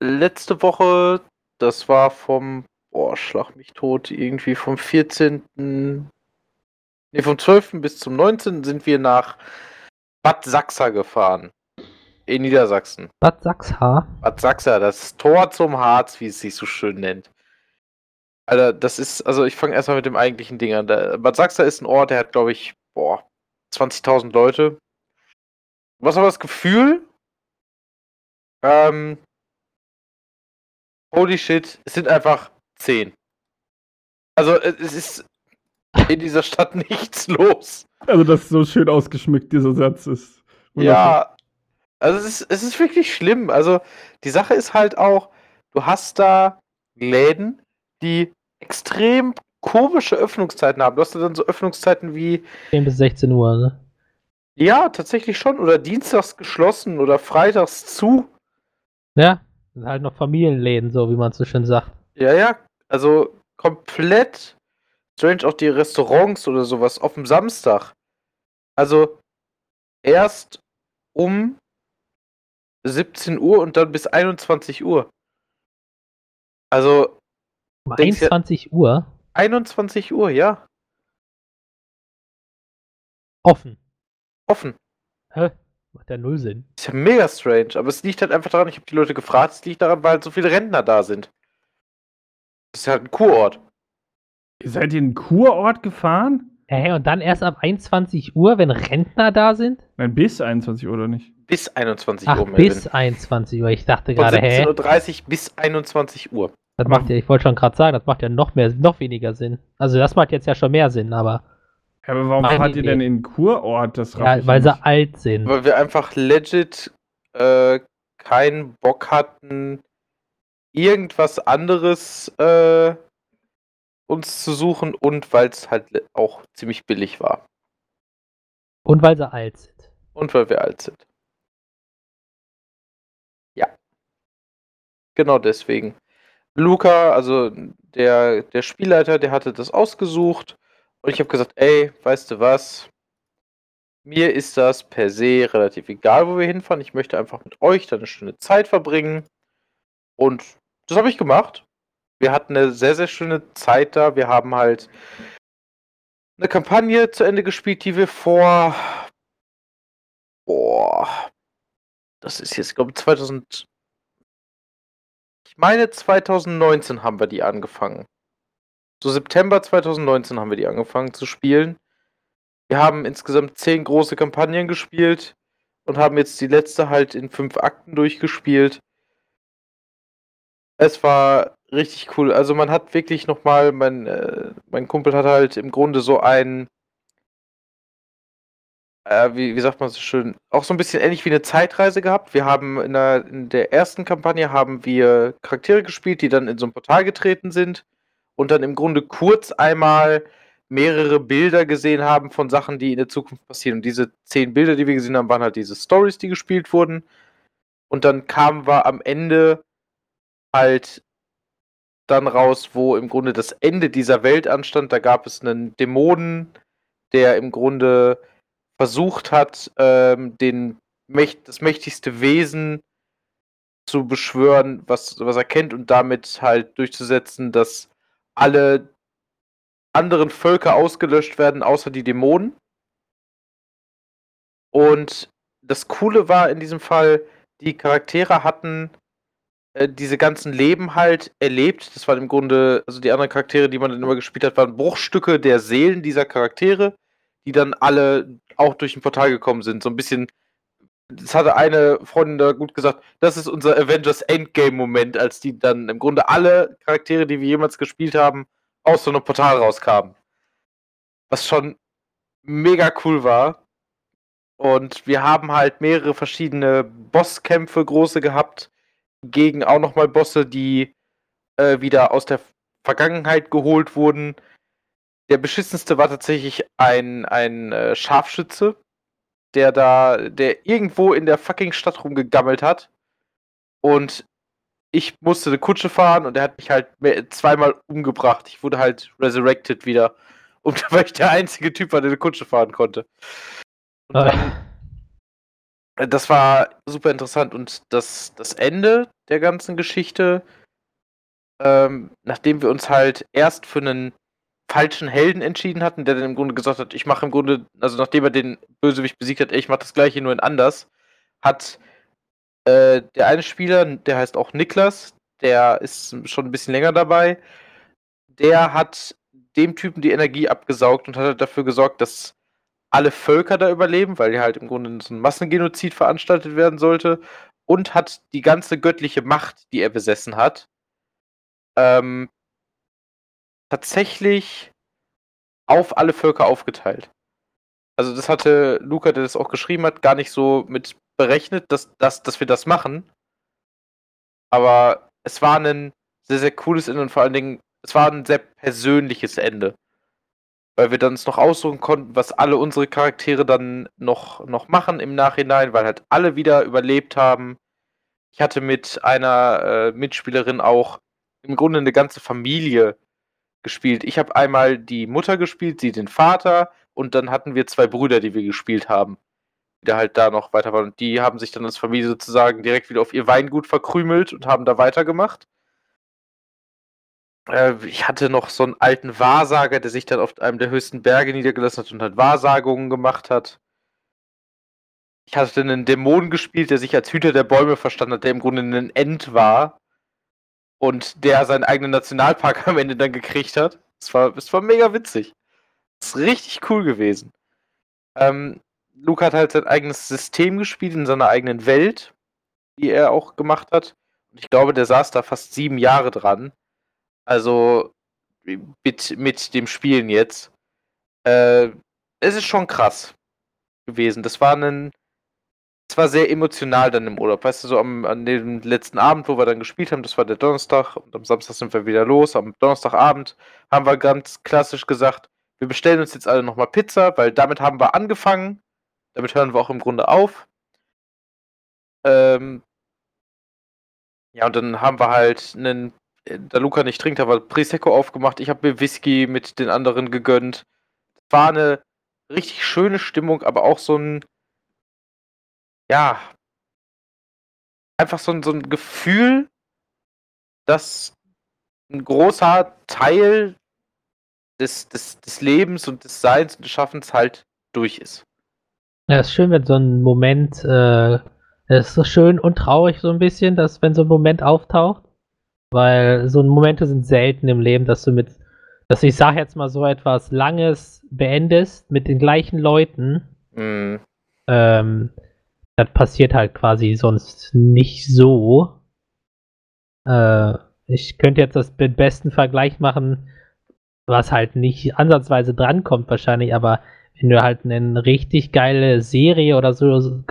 letzte Woche, das war vom, boah, schlag mich tot, irgendwie vom 14. Nee, vom 12. bis zum 19. sind wir nach Bad Sachsa gefahren. In Niedersachsen. Bad Sachsa. Bad Sachsa, das Tor zum Harz, wie es sich so schön nennt. Alter, das ist, also ich fange erstmal mit dem eigentlichen Ding an. Bad Sachsa ist ein Ort, der hat, glaube ich, boah, 20.000 Leute. Hast aber das Gefühl, ähm, holy shit, es sind einfach 10. Also es ist in dieser Stadt nichts los. Also das ist so schön ausgeschmückt, dieser Satz ist. Ja, also es ist, es ist wirklich schlimm. Also die Sache ist halt auch, du hast da Läden, die extrem komische Öffnungszeiten haben. Du hast da dann so Öffnungszeiten wie 10 bis 16 Uhr, ne? Ja, tatsächlich schon. Oder dienstags geschlossen oder freitags zu. Ja, sind halt noch Familienläden, so wie man so schön sagt. Ja, ja. Also komplett strange auch die Restaurants oder sowas auf dem Samstag. Also erst um 17 Uhr und dann bis 21 Uhr. Also Um Denkst du- 21 Uhr 21 Uhr, ja. offen. Offen. Hä? Macht ja null Sinn. Ist ja mega strange, aber es liegt halt einfach daran, ich habe die Leute gefragt, es liegt daran, weil halt so viele Rentner da sind. Das ist halt ein Kurort. Ihr seid in den Kurort gefahren? Hä, und dann erst ab 21 Uhr, wenn Rentner da sind? Nein, bis 21 Uhr oder nicht? Bis 21 Ach, Uhr, Melvin. bis 21 Uhr. Ich dachte Von gerade, hä? 17.30 Uhr bis 21 Uhr. Das macht ja, ich wollte schon gerade sagen, das macht ja noch mehr, noch weniger Sinn. Also das macht jetzt ja schon mehr Sinn, aber Ja, aber warum fahrt ihr denn in den Kurort? Das raff ja, weil sie alt sind. Weil wir einfach legit äh, keinen Bock hatten, irgendwas anderes äh, uns zu suchen und weil es halt auch ziemlich billig war. Und weil sie alt sind. Und weil wir alt sind. Ja. Genau deswegen. Luca, also der, der Spielleiter, der hatte das ausgesucht. Und ich habe gesagt, ey, weißt du was? Mir ist das per se relativ egal, wo wir hinfahren. Ich möchte einfach mit euch da eine schöne Zeit verbringen. Und das habe ich gemacht. Wir hatten eine sehr, sehr schöne Zeit da. Wir haben halt eine Kampagne zu Ende gespielt, die wir vor Boah. Das ist jetzt, glaube ich, 2000. Ich meine, 2019 haben wir die angefangen. So September 2019 haben wir die angefangen zu spielen. Wir haben insgesamt zehn große Kampagnen gespielt und haben jetzt die letzte halt in fünf Akten durchgespielt. Es war richtig cool. Also man hat wirklich nochmal, mein, äh, mein Kumpel hat halt im Grunde so ein äh, wie, wie sagt man so schön, auch so ein bisschen ähnlich wie eine Zeitreise gehabt. Wir haben in der, in der ersten Kampagne haben wir Charaktere gespielt, die dann in so ein Portal getreten sind und dann im Grunde kurz einmal mehrere Bilder gesehen haben von Sachen, die in der Zukunft passieren. Und diese zehn Bilder, die wir gesehen haben, waren halt diese Stories, die gespielt wurden. Und dann kamen wir am Ende halt dann raus, wo im Grunde das Ende dieser Welt anstand. Da gab es einen Dämonen, der im Grunde versucht hat, ähm, den Mächt das mächtigste Wesen zu beschwören, was, was er kennt und damit halt durchzusetzen, dass alle anderen Völker ausgelöscht werden, außer die Dämonen. Und das Coole war in diesem Fall, die Charaktere hatten äh, diese ganzen Leben halt erlebt. Das waren im Grunde, also die anderen Charaktere, die man dann immer gespielt hat, waren Bruchstücke der Seelen dieser Charaktere, die dann alle auch durch ein Portal gekommen sind. So ein bisschen, das hatte eine Freundin da gut gesagt, das ist unser Avengers Endgame-Moment, als die dann im Grunde alle Charaktere, die wir jemals gespielt haben, aus so einem Portal rauskamen. Was schon mega cool war. Und wir haben halt mehrere verschiedene Bosskämpfe, große gehabt, gegen auch nochmal Bosse, die äh, wieder aus der Vergangenheit geholt wurden. Der beschissenste war tatsächlich ein, ein äh, Scharfschütze, der da, der irgendwo in der fucking Stadt rumgegammelt hat. Und ich musste eine Kutsche fahren und er hat mich halt mehr, zweimal umgebracht. Ich wurde halt resurrected wieder. Und weil ich der einzige Typ war, der eine Kutsche fahren konnte. Und dann, äh, das war super interessant. Und das, das Ende der ganzen Geschichte, ähm, nachdem wir uns halt erst für einen falschen Helden entschieden hatten, der dann im Grunde gesagt hat, ich mache im Grunde, also nachdem er den Bösewicht besiegt hat, ey, ich mache das gleiche nur in anders, hat äh, der eine Spieler, der heißt auch Niklas, der ist schon ein bisschen länger dabei, der hat dem Typen die Energie abgesaugt und hat dafür gesorgt, dass alle Völker da überleben, weil hier halt im Grunde so ein Massengenozid veranstaltet werden sollte. Und hat die ganze göttliche Macht, die er besessen hat, ähm, tatsächlich auf alle Völker aufgeteilt. Also das hatte Luca, der das auch geschrieben hat, gar nicht so mit berechnet, dass, dass, dass wir das machen. Aber es war ein sehr, sehr cooles Ende und vor allen Dingen, es war ein sehr persönliches Ende. Weil wir dann uns noch aussuchen konnten, was alle unsere Charaktere dann noch, noch machen im Nachhinein, weil halt alle wieder überlebt haben. Ich hatte mit einer äh, Mitspielerin auch im Grunde eine ganze Familie gespielt. Ich habe einmal die Mutter gespielt, sie den Vater und dann hatten wir zwei Brüder, die wir gespielt haben, die da halt da noch weiter waren. Und die haben sich dann als Familie sozusagen direkt wieder auf ihr Weingut verkrümelt und haben da weitergemacht. Äh, ich hatte noch so einen alten Wahrsager, der sich dann auf einem der höchsten Berge niedergelassen hat und halt Wahrsagungen gemacht hat. Ich hatte einen Dämon gespielt, der sich als Hüter der Bäume verstanden hat, der im Grunde ein End war. Und der seinen eigenen Nationalpark am Ende dann gekriegt hat. Es war, es war mega witzig. Das ist richtig cool gewesen. Ähm, Luke hat halt sein eigenes System gespielt in seiner eigenen Welt, die er auch gemacht hat. Und ich glaube, der saß da fast sieben Jahre dran. Also mit, mit dem Spielen jetzt. Äh, es ist schon krass gewesen. Das war ein. Es war sehr emotional dann im Urlaub. Weißt du, so am, an dem letzten Abend, wo wir dann gespielt haben, das war der Donnerstag und am Samstag sind wir wieder los. Am Donnerstagabend haben wir ganz klassisch gesagt, wir bestellen uns jetzt alle nochmal Pizza, weil damit haben wir angefangen. Damit hören wir auch im Grunde auf. Ähm, ja, und dann haben wir halt einen da Luca nicht trinkt, haben wir Prosecco aufgemacht. Ich habe mir Whisky mit den anderen gegönnt. War eine richtig schöne Stimmung, aber auch so ein, ja, einfach so ein, so ein Gefühl, dass ein großer Teil des, des, des Lebens und des Seins und des Schaffens halt durch ist. Ja, ist schön, wenn so ein Moment, äh, es ist so schön und traurig so ein bisschen, dass wenn so ein Moment auftaucht, weil so Momente sind selten im Leben, dass du mit, dass ich sag jetzt mal so etwas Langes beendest mit den gleichen Leuten. Mhm. Ähm, das passiert halt quasi sonst nicht so. Äh, ich könnte jetzt das den besten Vergleich machen, was halt nicht ansatzweise drankommt wahrscheinlich, aber wenn du halt eine richtig geile Serie oder so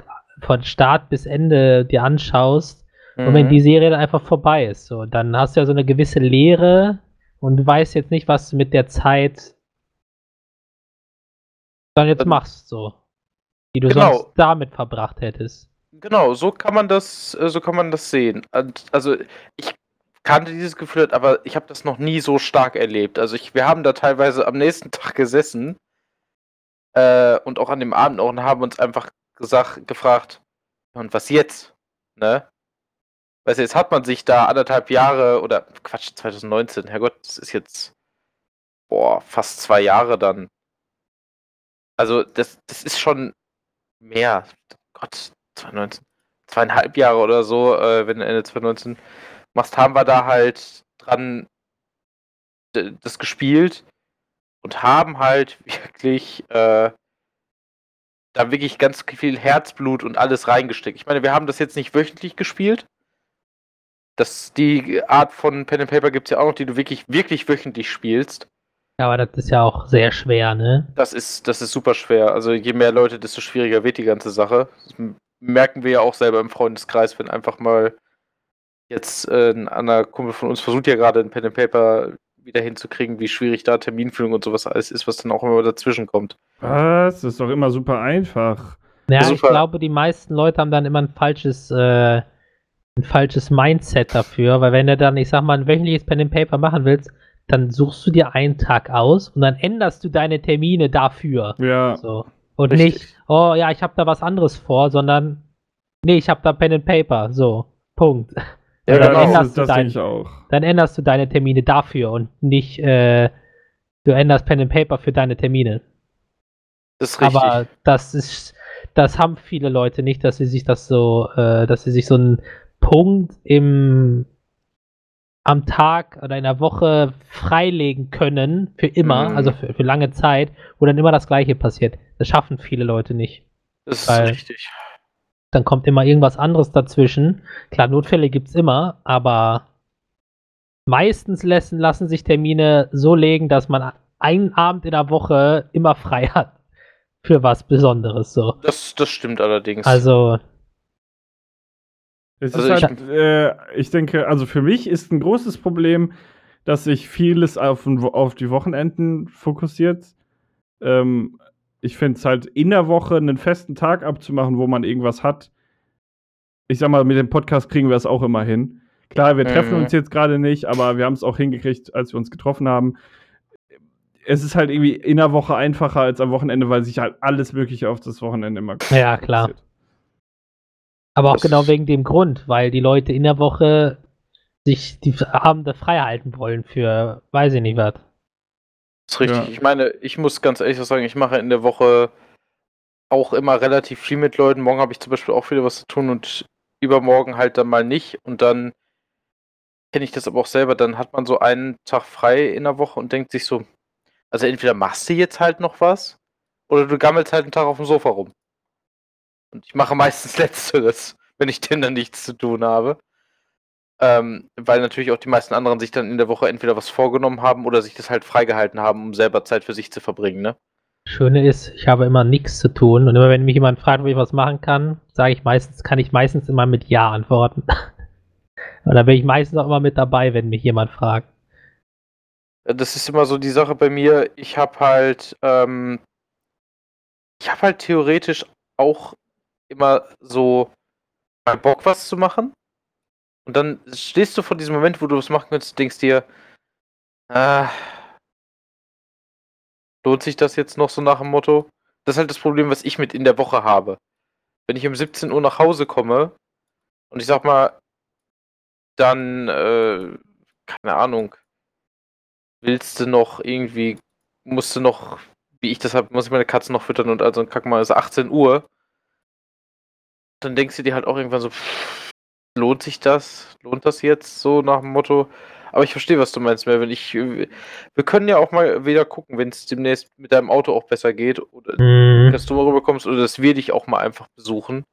von Start bis Ende dir anschaust, Mhm. Und wenn mhm. die Serie dann einfach vorbei ist, so, dann hast du ja so eine gewisse Leere und du weißt jetzt nicht, was du mit der Zeit dann jetzt machst, so. Die du genau. sonst damit verbracht hättest. Genau, so kann man das, äh, so kann man das sehen. Also ich kannte dieses Gefühl, aber ich habe das noch nie so stark erlebt. Also ich, wir haben da teilweise am nächsten Tag gesessen äh, und auch an dem Abend auch und haben uns einfach gesagt, gefragt, und was jetzt? Ne? Weißt du, jetzt hat man sich da anderthalb Jahre oder Quatsch, 2019, Herrgott, das ist jetzt boah, fast zwei Jahre dann. Also, das, das ist schon mehr. Gott, 2019, zweieinhalb Jahre oder so, äh, wenn Ende 2019 machst, haben wir da halt dran das gespielt und haben halt wirklich äh, da wirklich ganz viel Herzblut und alles reingesteckt. Ich meine, wir haben das jetzt nicht wöchentlich gespielt, das, die Art von Pen and Paper gibt es ja auch noch, die du wirklich, wirklich wöchentlich spielst. Ja, aber das ist ja auch sehr schwer, ne? Das ist, das ist super schwer. Also je mehr Leute, desto schwieriger wird die ganze Sache. Das merken wir ja auch selber im Freundeskreis, wenn einfach mal jetzt äh, ein anderer Kumpel von uns versucht ja gerade ein Pen and Paper wieder hinzukriegen, wie schwierig da Terminführung und sowas alles ist, was dann auch immer dazwischen kommt. Was? Das ist doch immer super einfach. Ja, super. ich glaube, die meisten Leute haben dann immer ein falsches äh, ein falsches Mindset dafür, weil wenn du dann, ich sag mal, ein wöchentliches Pen and Paper machen willst, dann suchst du dir einen Tag aus und dann änderst du deine Termine dafür. Ja. So. Und Richtig. nicht, oh ja, ich habe da was anderes vor, sondern nee, ich habe da Pen and Paper. So, Punkt. Ja, dann, genau, änderst das, du dein, auch. dann änderst du deine Termine dafür und nicht, äh, du änderst Pen and Paper für deine Termine. Das ist richtig. Aber das ist, das haben viele Leute nicht, dass sie sich das so, äh, dass sie sich so ein Punkt im am Tag oder in der Woche freilegen können für immer, Mhm. also für, für lange Zeit, wo dann immer das Gleiche passiert. Das schaffen viele Leute nicht. Das ist richtig. Dann kommt immer irgendwas anderes dazwischen. Klar, Notfälle gibt's immer, aber meistens lassen, lassen sich Termine so legen, dass man einen Abend in der Woche immer frei hat für was Besonderes. So. Das, das stimmt allerdings. Also, Es Also ist halt, äh, ich denke, also für mich ist ein großes Problem, dass sich vieles auf, auf die Wochenenden fokussiert. Ähm, ich finde es halt in der Woche einen festen Tag abzumachen, wo man irgendwas hat. Ich sag mal, mit dem Podcast kriegen wir es auch immer hin. Klar, wir treffen Mhm. uns jetzt gerade nicht, aber wir haben es auch hingekriegt, als wir uns getroffen haben. Es ist halt irgendwie in der Woche einfacher als am Wochenende, weil sich halt alles Mögliche auf das Wochenende immer Ja, klar. Aber auch Das- genau wegen dem Grund, weil die Leute in der Woche sich die Abende frei halten wollen für, weiß ich nicht was. Das ist richtig. Ja. Ich meine, ich muss ganz ehrlich sagen, ich mache in der Woche auch immer relativ viel mit Leuten. Morgen habe ich zum Beispiel auch wieder was zu tun und übermorgen halt dann mal nicht. Und dann kenne ich das aber auch selber. Dann hat man so einen Tag frei in der Woche und denkt sich so, also entweder machst du jetzt halt noch was oder du gammelst halt einen Tag auf dem Sofa rum. Und ich mache meistens Letzteres, wenn ich denn dann nichts zu tun habe. Ähm, weil natürlich auch die meisten anderen sich dann in der Woche entweder was vorgenommen haben oder sich das halt freigehalten haben, um selber Zeit für sich zu verbringen, ne? Schöne ist, ich habe immer nichts zu tun und immer wenn mich jemand fragt, ob ich was machen kann, sage ich meistens, kann ich meistens immer mit Ja antworten. und da bin ich meistens auch immer mit dabei, wenn mich jemand fragt. Das ist immer so die Sache bei mir. Ich habe halt, ähm, ich habe halt theoretisch auch immer so mal Bock, was zu machen. Und dann stehst du vor diesem Moment, wo du was machen kannst, denkst dir, ah, lohnt sich das jetzt noch so nach dem Motto? Das ist halt das Problem, was ich mit in der Woche habe. Wenn ich um 17 Uhr nach Hause komme und ich sag mal, dann, äh, keine Ahnung, willst du noch irgendwie, musst du noch, wie ich das habe, muss ich meine Katze noch füttern und also kack mal, ist 18 Uhr. Dann denkst du dir halt auch irgendwann so, pff, lohnt sich das? Lohnt das jetzt so nach dem Motto? Aber ich verstehe, was du meinst, Melvin. Ich, äh, wir können ja auch mal wieder gucken, wenn es demnächst mit deinem Auto auch besser geht oder Mhm. dass du mal rüberkommst oder dass wir dich auch mal einfach besuchen.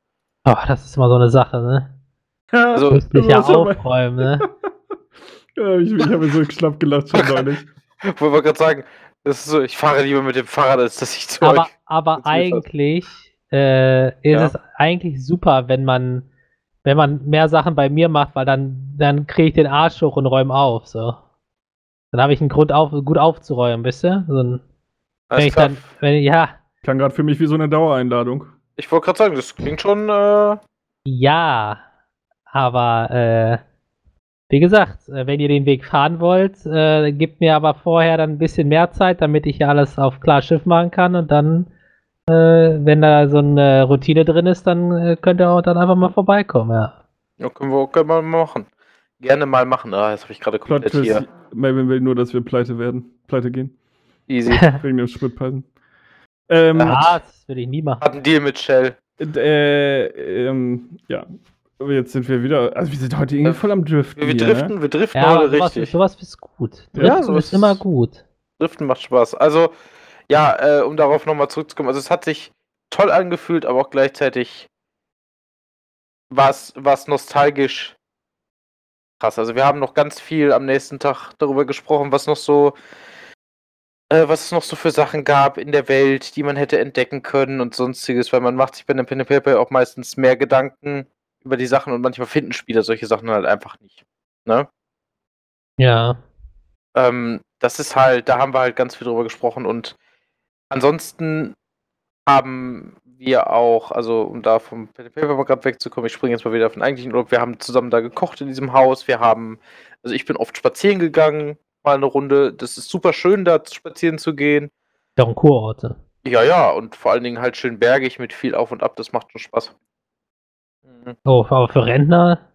Oh, das ist immer so eine Sache, ne? Also, Du musst dich ja aufräumen, ne? Ja, ich ich habe so schlapp gelacht schon neulich. Wollte wir gerade sagen, das ist so, ich fahre lieber mit dem Fahrrad, als dass ich zu Aber, euch. aber fast. eigentlich äh, ist Ja. es eigentlich super, wenn man wenn man mehr Sachen bei mir macht, weil dann dann kriege ich den Arsch hoch und räume auf, so. Dann habe ich einen Grund auf, gut aufzuräumen, wisst ihr? So ein, wenn ich dann, wenn, ja, Klang gerade für mich wie so eine Dauereinladung. Ich wollte gerade sagen, das klingt schon. Äh, Ja, aber äh, wie gesagt, äh, wenn ihr den Weg fahren wollt, äh, gebt mir aber vorher dann ein bisschen mehr Zeit, damit ich ja alles auf klar Schiff machen kann und dann, äh, wenn da so eine Routine drin ist, dann äh, könnt ihr auch dann einfach mal vorbeikommen, ja. ja, können wir können wir mal machen. Gerne mal machen. Ah, jetzt habe ich gerade Plot komplett Twist, hier. Melvin will nur, dass wir pleite werden. Pleite gehen. Easy. Wegen dem Spritpreisen. Ähm, Ah, das würde ich nie machen. Hat einen Deal mit Shell. äh, ähm, ja. Aber Jetzt sind wir wieder. Also, wir sind heute irgendwie Äh, voll am Driften. Wir, wir hier, driften, Ne? wir driften Ja, heute sowas, richtig. sowas ist gut. Ja, Driften sowas ist immer gut. Driften macht Spaß. Also, ja, äh, um darauf nochmal zurückzukommen. Also, es hat sich toll angefühlt, aber auch gleichzeitig war es nostalgisch krass. Also, wir haben noch ganz viel am nächsten Tag darüber gesprochen, was noch so. Äh, was es noch so für Sachen gab in der Welt, die man hätte entdecken können und sonstiges, weil man macht sich bei einem Pen and Paper auch meistens mehr Gedanken über die Sachen und manchmal finden Spieler solche Sachen halt einfach nicht. Ne? Ja. Ähm, das ist halt, da haben wir halt ganz viel drüber gesprochen und ansonsten haben wir auch, also um da vom Paper mal gerade wegzukommen, ich springe jetzt mal wieder auf den eigentlichen Urlaub, wir haben zusammen da gekocht in diesem Haus, wir haben, also ich bin oft spazieren gegangen, mal eine Runde, das ist super schön da spazieren zu gehen. Doch ein Kurorte. Ja, ja, und vor allen Dingen halt schön bergig mit viel Auf und Ab, das macht schon Spaß. Mhm. Oh, aber für Rentner,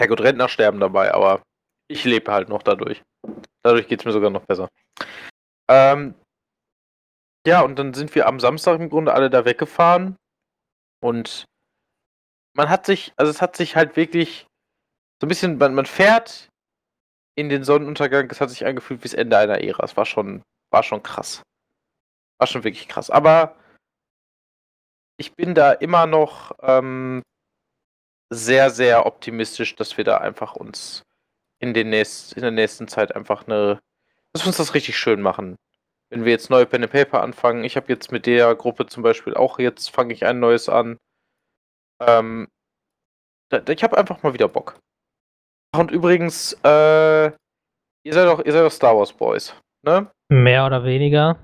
Ja gut, Rentner sterben dabei, aber ich lebe halt noch dadurch. Dadurch geht es mir sogar noch besser. Ähm, ja, und dann sind wir am Samstag im Grunde alle da weggefahren. Und man hat sich, also es hat sich halt wirklich so ein bisschen, man, man fährt in den Sonnenuntergang, es hat sich angefühlt wie das Ende einer Ära. Es war schon, war schon krass. War schon wirklich krass. Aber ich bin da immer noch ähm, sehr, sehr optimistisch, dass wir da einfach uns in, den nächst, in der nächsten Zeit einfach eine, dass wir uns das richtig schön machen. Wenn wir jetzt neue Pen and Paper anfangen, ich habe jetzt mit der Gruppe zum Beispiel auch jetzt fange ich ein neues an. Ähm, da, ich habe einfach mal wieder Bock. Und übrigens, äh, ihr seid doch, ihr seid doch Star Wars Boys, ne? Mehr oder weniger.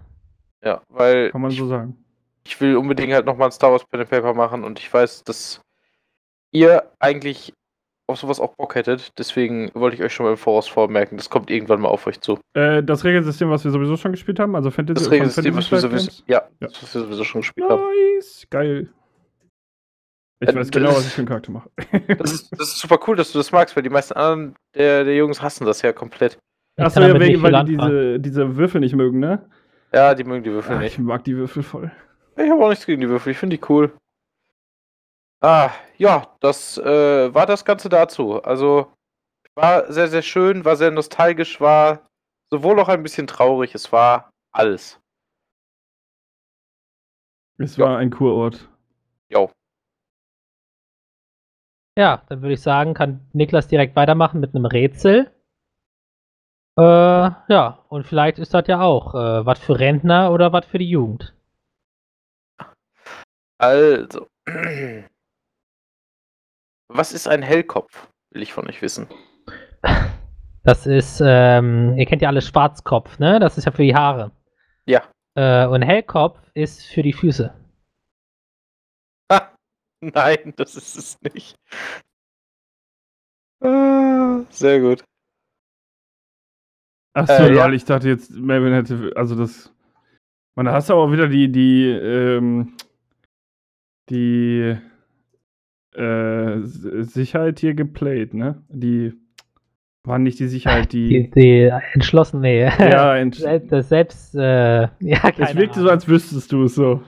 Ja, weil Kann man so sagen. ich will unbedingt halt nochmal ein Star Wars Pen and Paper machen und ich weiß, dass ihr eigentlich auf sowas auch Bock hättet. Deswegen wollte ich euch schon mal im Voraus vormerken, das kommt irgendwann mal auf euch zu. Äh, das Regelsystem, was wir sowieso schon gespielt haben, also Fantasy Das Regelsystem, was wir Fantasy sowieso, ja, Ja. das, was wir sowieso schon gespielt haben. Nice, geil. Ich Äh, weiß das genau, ist- was ich für einen Charakter mache. Das ist, das ist super cool, dass du das magst, weil die meisten anderen der, der Jungs hassen das ja komplett. Achso, ja, wegen, weil die diese, diese Würfel nicht mögen, ne? Ja, die mögen die Würfel Ah, nicht. ich mag die Würfel voll. Ich habe auch nichts gegen die Würfel, ich finde die cool. Ah, ja, das äh, war das Ganze dazu. Also, war sehr, sehr schön, war sehr nostalgisch, war sowohl auch ein bisschen traurig, es war alles. Es Ja. war ein Kurort. Jo. Ja, dann würde ich sagen, kann Niklas direkt weitermachen mit einem Rätsel. Äh, ja, und vielleicht ist das ja auch äh, was für Rentner oder was für die Jugend. Also. Was ist ein Hellkopf? Will ich von euch wissen. Das ist, ähm, ihr kennt ja alle Schwarzkopf, ne? Das ist ja für die Haare. Ja. Äh, und Hellkopf ist für die Füße. Ha! Nein, das ist es nicht. Ah, sehr gut. Achso, Äh, ja. lol, ich dachte jetzt, Melvin hätte, also das. Man, da hast du aber wieder die, die, ähm, die, äh, Sicherheit hier geplayt, ne? Die, war nicht die Sicherheit, Die, die, die entschlossen, nee. ja, ent- Selbst- das selbst, äh, ja, keine es wirkte so, Ahnung. als wüsstest du es so.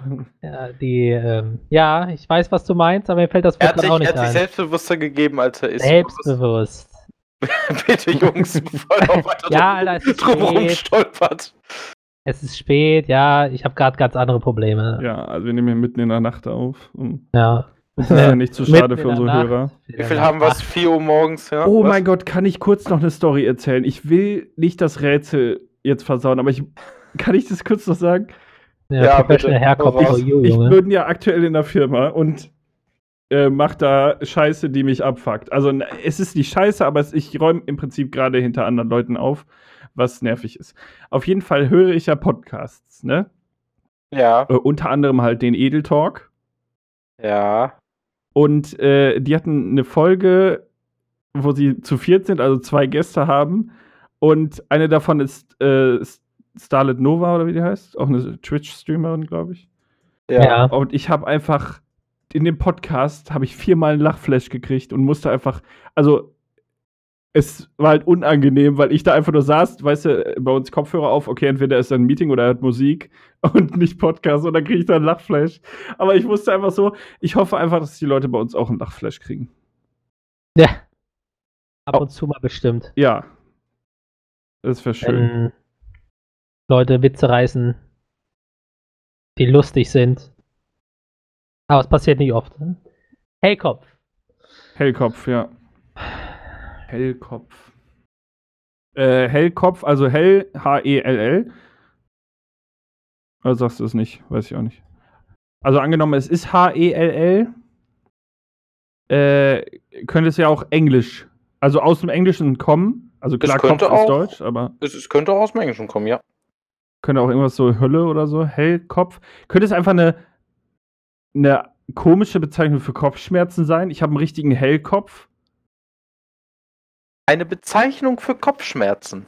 Ja, die, ähm, ja, ich weiß, was du meinst, aber mir fällt das Er Wort gerade auch er nicht hat sich ein. selbstbewusster gegeben, als er ist. Selbstbewusst. Bitte, Jungs, bevor er noch weiter Ja, drum- Alter, es ist drumherum spät. stolpert. Es ist spät, ja, ich habe gerade ganz andere Probleme. Ja, also wir nehmen hier mitten in der Nacht auf. Und Ja. Uns ist ja nicht zu schade für unsere Nacht. Hörer. Wie viel haben wir? 4 Uhr morgens, ja? Oh Was? mein Gott, kann ich kurz noch eine Story erzählen? Ich will nicht das Rätsel jetzt versauen, aber ich kann ich das kurz noch sagen? Ja, Ja, bitte, for you, Ich Junge. bin ja aktuell in der Firma und äh, mach da Scheiße, die mich abfuckt. Also es ist nicht Scheiße, aber es, ich räume im Prinzip gerade hinter anderen Leuten auf, was nervig ist. Auf jeden Fall höre ich ja Podcasts, ne? Ja, Äh, unter anderem halt den Edel Talk. ja. Und äh, die hatten eine Folge, wo sie zu viert sind, also zwei Gäste haben. Und eine davon ist äh, Starlet Nova, oder wie die heißt. Auch eine Twitch-Streamerin, glaube ich. Ja. Ja. Und ich habe einfach in dem Podcast habe ich viermal einen Lachflash gekriegt und musste einfach, also es war halt unangenehm, weil ich da einfach nur saß, weißt du, bei uns Kopfhörer auf, okay, entweder ist da ein Meeting oder er hat Musik und nicht Podcast und dann kriege ich da einen Lachflash. Aber ich wusste einfach so, ich hoffe einfach, dass die Leute bei uns auch einen Lachflash kriegen. ja. Ab und zu mal bestimmt. Ja. Das wäre schön. Leute Witze reißen, die lustig sind. Aber es passiert nicht oft. Ne? Hey Kopf. Hellkopf, ja. Hellkopf. Äh, Hellkopf, also hell, H-E-L-L. Oder sagst du es nicht? Weiß ich auch nicht. Also angenommen, es ist H-E-L-L, äh, könnte es ja auch Englisch, also aus dem Englischen kommen. Also klar, Kopf könnte ist auch- Deutsch, aber Es, es könnte auch aus dem Englischen kommen, ja. könnte auch irgendwas so Hölle oder so, Hellkopf. Könnte es einfach eine, eine komische Bezeichnung für Kopfschmerzen sein? Ich habe einen richtigen Hellkopf. Eine Bezeichnung für Kopfschmerzen.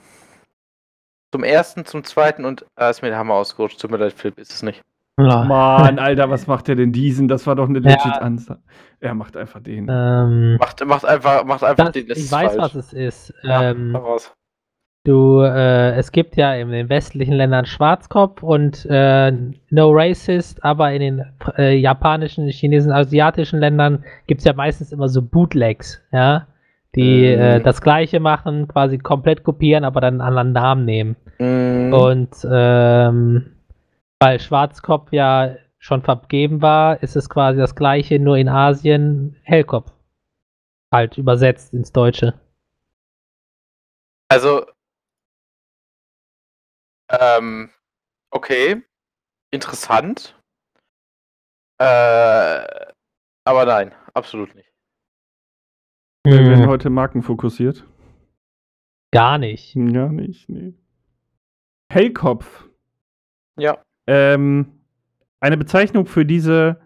Zum ersten, zum zweiten und ah, ist mir der Hammer ausgerutscht. Tut mir leid, Philipp, ist es nicht. Ja. Mann, Alter, was macht der denn diesen? Das war doch eine Ja. legit Ansage. Er macht einfach den. Ähm, Macht, macht einfach, macht einfach das, den. das ich weiß, falsch. was es ist. Ja, ähm, raus. Du, äh, es gibt ja in den westlichen Ländern Schwarzkopf und äh, No Racist, aber in den äh, japanischen, chinesischen, asiatischen Ländern gibt es ja meistens immer so Bootlegs, ja. Die Mhm. äh, das gleiche machen, quasi komplett kopieren, aber dann einen anderen Namen nehmen. Mhm. Und ähm, weil Schwarzkopf ja schon vergeben war, ist es quasi das gleiche, nur in Asien Hellkopf. Halt übersetzt ins Deutsche. Also, ähm, okay, interessant. Äh, aber nein, absolut nicht. Wir werden Hm, heute markenfokussiert. gar nicht. Ja, nicht, nee. Hellkopf. Ja. Ähm, eine Bezeichnung für diese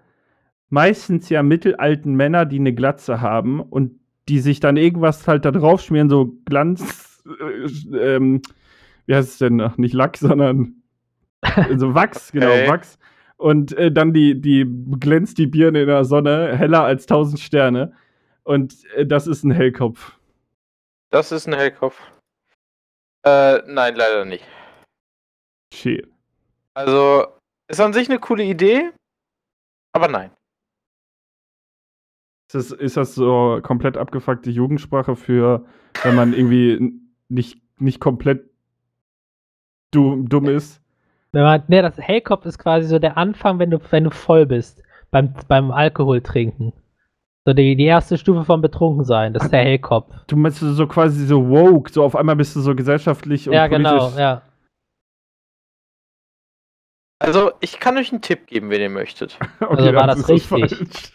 meistens ja mittelalten Männer, die eine Glatze haben und die sich dann irgendwas halt da drauf schmieren, so Glanz, äh, ähm, wie heißt es denn? Ach, nicht Lack, sondern so Wachs, genau, Wachs. Und äh, dann die, die glänzt die Birne in der Sonne heller als tausend Sterne. Und äh, das ist ein Hellkopf. Das ist ein Hellkopf. Äh, nein, leider nicht. Shit. Also, ist an sich eine coole Idee, aber nein. Ist das, ist das so komplett abgefuckte Jugendsprache für, wenn man irgendwie nicht, nicht komplett dumm, dumm ist? Wenn man, ne, das Hellkopf ist quasi so der Anfang, wenn du, wenn du voll bist, beim, beim Alkohol trinken. So die, die erste Stufe vom Betrunkensein, das ist der Hellkopf. Du meinst so quasi so woke, so auf einmal bist du so gesellschaftlich und Ja, genau, politisch. ja. Also, ich kann euch einen Tipp geben, wenn ihr möchtet. Okay, Also war das es richtig? falsch.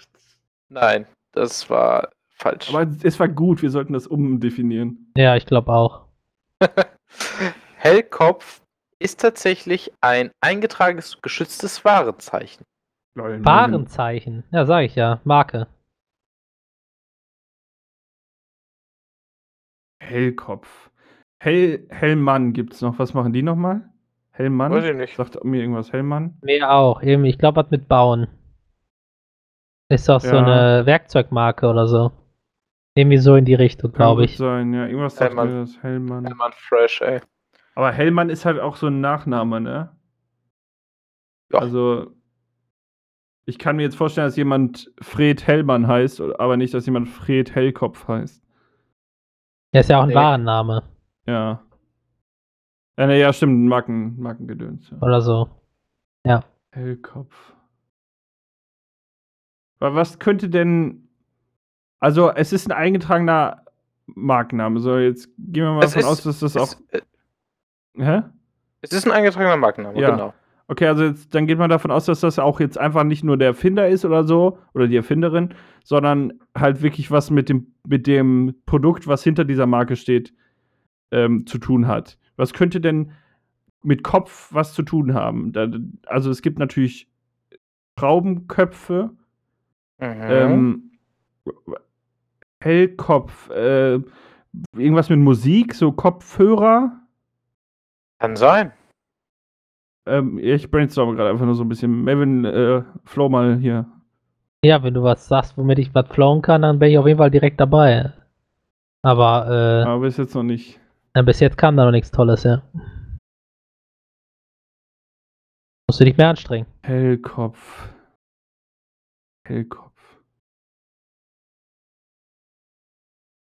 Nein, das war falsch. Aber es war gut, wir sollten das umdefinieren. Ja, ich glaube auch. Hellkopf ist tatsächlich ein eingetragenes, geschütztes Warenzeichen. Warenzeichen. Ja, sag ich ja. Marke. Hellkopf. Hell, Hellmann gibt's noch. Was machen die nochmal? Hellmann? Weiß ich nicht. Sagt mir irgendwas Hellmann? Nee, auch. Eben, ich glaube, was mit Bauen. Ist doch so Ja. eine Werkzeugmarke oder so. Irgendwie so in die Richtung, glaube ich. sein, ja. Irgendwas sagt Hellmann. mir das. Hellmann. Hellmann Fresh, ey. Aber Hellmann ist halt auch so ein Nachname, ne? Ja. Also, ich kann mir jetzt vorstellen, dass jemand Fred Hellmann heißt, aber nicht, dass jemand Fred Hellkopf heißt. Der ist ja auch ein Nee. Warenname Ja. Ja, ne, ja stimmt, Marken, Markengedöns. Ja. oder so. Hellkopf. Aber was könnte denn. Also, es ist ein eingetragener Markenname. So, jetzt gehen wir mal Es davon ist- aus, dass das auch. Es, äh, Hä? es ist ein eingetragener Markenname, Ja. genau. Okay, also jetzt, dann geht man davon aus, dass das auch jetzt einfach nicht nur der Erfinder ist oder so, oder die Erfinderin, sondern halt wirklich was mit dem, mit dem Produkt, was hinter dieser Marke steht, ähm, zu tun hat. Was könnte denn mit Kopf was zu tun haben? Da, also es gibt natürlich Schraubenköpfe, Mhm. ähm, Hellkopf, äh, irgendwas mit Musik, so Kopfhörer. Kann sein. Ähm, ich brainstorme gerade einfach nur so ein bisschen. Melvin, äh, Flo mal hier. Ja, wenn du was sagst, womit ich was flowen kann, dann bin ich auf jeden Fall direkt dabei. Aber äh, Aber bis jetzt noch nicht. na, bis jetzt kam da noch nichts Tolles, ja. Musst du dich mehr anstrengen. Hellkopf. Hellkopf.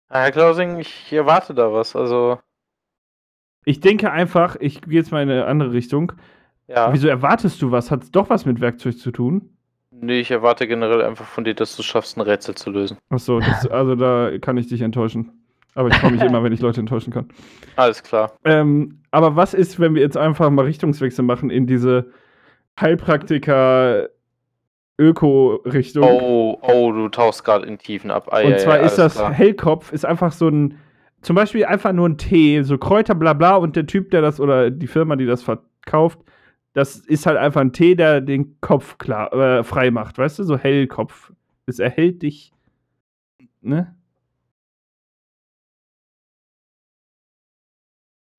Herr Klausing, ich erwarte da was. Also, Ich denke einfach, ich gehe jetzt mal in eine andere Richtung. Ja. Wieso erwartest du was? Hat es doch was mit Werkzeug zu tun? Nee, ich erwarte generell einfach von dir, dass du es schaffst, ein Rätsel zu lösen. Achso, also da kann ich dich enttäuschen. Aber ich freue mich immer, wenn ich Leute enttäuschen kann. Alles klar. Ähm, aber was ist, wenn wir jetzt einfach mal Richtungswechsel machen in diese Heilpraktiker-Öko-Richtung? Oh, oh, du tauchst gerade in Tiefen ab. Ei, Und ei, zwar ei, ist das klar. Hellkopf, ist einfach so ein, zum Beispiel einfach nur ein Tee, so Kräuter, bla bla, und der Typ, der das, oder die Firma, die das verkauft, das ist halt einfach ein Tee, der den Kopf klar, äh, frei macht, weißt du, so Hellkopf. Es erhält dich, ne?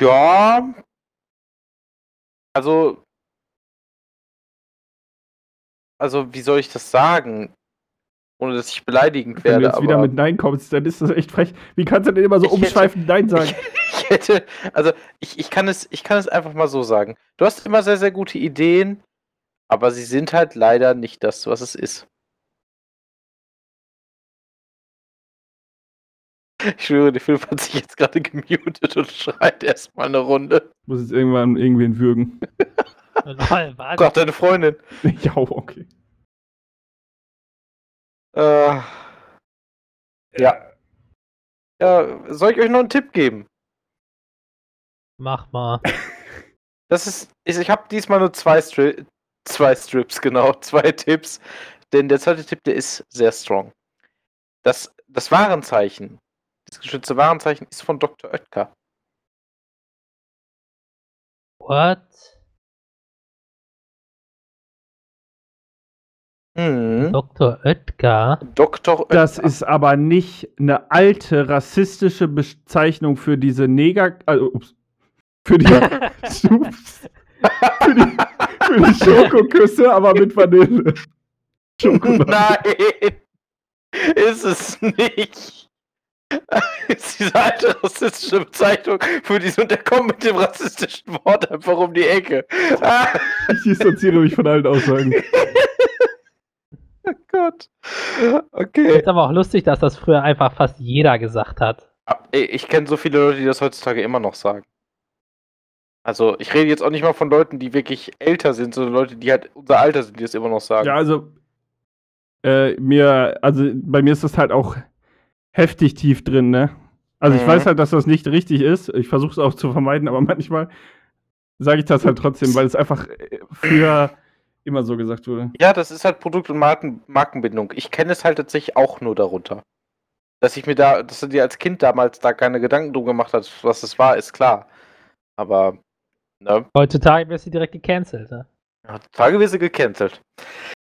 Ja. Also. Also, wie soll ich das sagen? Ohne dass ich beleidigend Wenn werde. du jetzt wieder mit Nein kommst, dann ist das echt frech. Wie kannst du denn immer so umschweifend Nein sagen? Ich, ich hätte. Also, ich, ich, kann es, ich kann es einfach mal so sagen. Du hast immer sehr, sehr gute Ideen, aber sie sind halt leider nicht das, was es ist. Ich schwöre, der Film hat sich jetzt gerade gemutet und schreit erstmal eine Runde. Muss jetzt irgendwann irgendwen würgen. Lol? Gott, deine Freundin. ja, okay. Äh, ja. Ja, soll ich euch noch einen Tipp geben? Mach mal. Das ist, ist ich habe diesmal nur zwei, Stri zwei Strips, genau, zwei Tipps. Denn der zweite Tipp, der ist sehr strong. Das, das Warenzeichen, das geschützte Warenzeichen ist von Dr. Oetker. What? Mhm. Dr. Oetker? Dr. Oetker. Das ist aber nicht eine alte rassistische Bezeichnung für diese Neger. Also, ups. Für die, für die, für die Schokoküsse, aber mit Vanille. Schokolade. Nein! Ist es nicht! Ist diese alte rassistische Bezeichnung für diese und der kommt mit dem rassistischen Wort einfach um die Ecke. Ich distanziere mich von allen Aussagen. oh Gott. Okay. Ist aber auch lustig, dass das früher einfach fast jeder gesagt hat. Ich kenne so viele Leute, die das heutzutage immer noch sagen. Also, ich rede jetzt auch nicht mal von Leuten, die wirklich älter sind, sondern Leute, die halt unser Alter sind, die das immer noch sagen. Ja, also äh, mir, also bei mir ist das halt auch heftig tief drin, ne? Also ich Mhm. weiß halt, dass das nicht richtig ist. Ich versuche es auch zu vermeiden, aber manchmal sage ich das halt trotzdem, weil es einfach äh, früher immer so gesagt wurde. Ja, das ist halt Produkt- und Marken Markenbindung. Ich kenne es halt tatsächlich auch nur darunter. Dass ich mir da, dass du dir als Kind damals da keine Gedanken drum gemacht hast, was es war, ist klar. Aber, ne, Heutzutage wirst du direkt gecancelt. Ne? Tage wirst du gecancelt.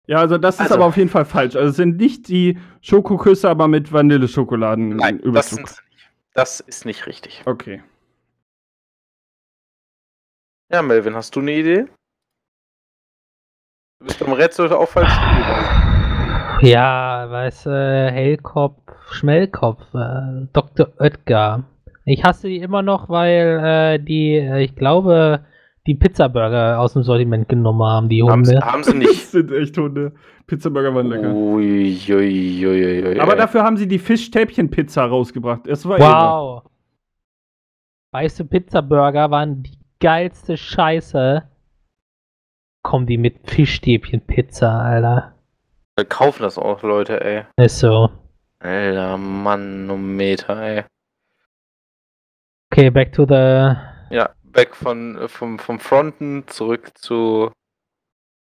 Ja, also das ist Also- aber auf jeden Fall falsch. Also es sind nicht die Schokoküsse, aber mit Vanilleschokoladen. Nein, das, sind, das ist nicht richtig. Okay. Ja, Melvin, hast du eine Idee? Du bist beim Rätsel auch falsch. Ja, weißt du, Hellkopf, Schmellkopf, äh, Dr. Oetker. Ich hasse die immer noch, weil äh, die, äh, ich glaube, die Pizzaburger aus dem Sortiment genommen haben, die Haben, sie- Hunde. haben sie Das nicht. sind echt Hunde. Pizzaburger waren lecker. Ui, ui, ui, ui, ui, Aber dafür haben sie die Fischstäbchen-Pizza rausgebracht. Es war. Wow. Weißt du, Pizzaburger waren die geilste Scheiße. Kommen die mit Fischstäbchen-Pizza, Alter. Wir kaufen das auch, Leute, ey. Ist so. Alter Manometer, ey. Okay, back to the. Ja, weg von, vom, vom Fronten zurück zu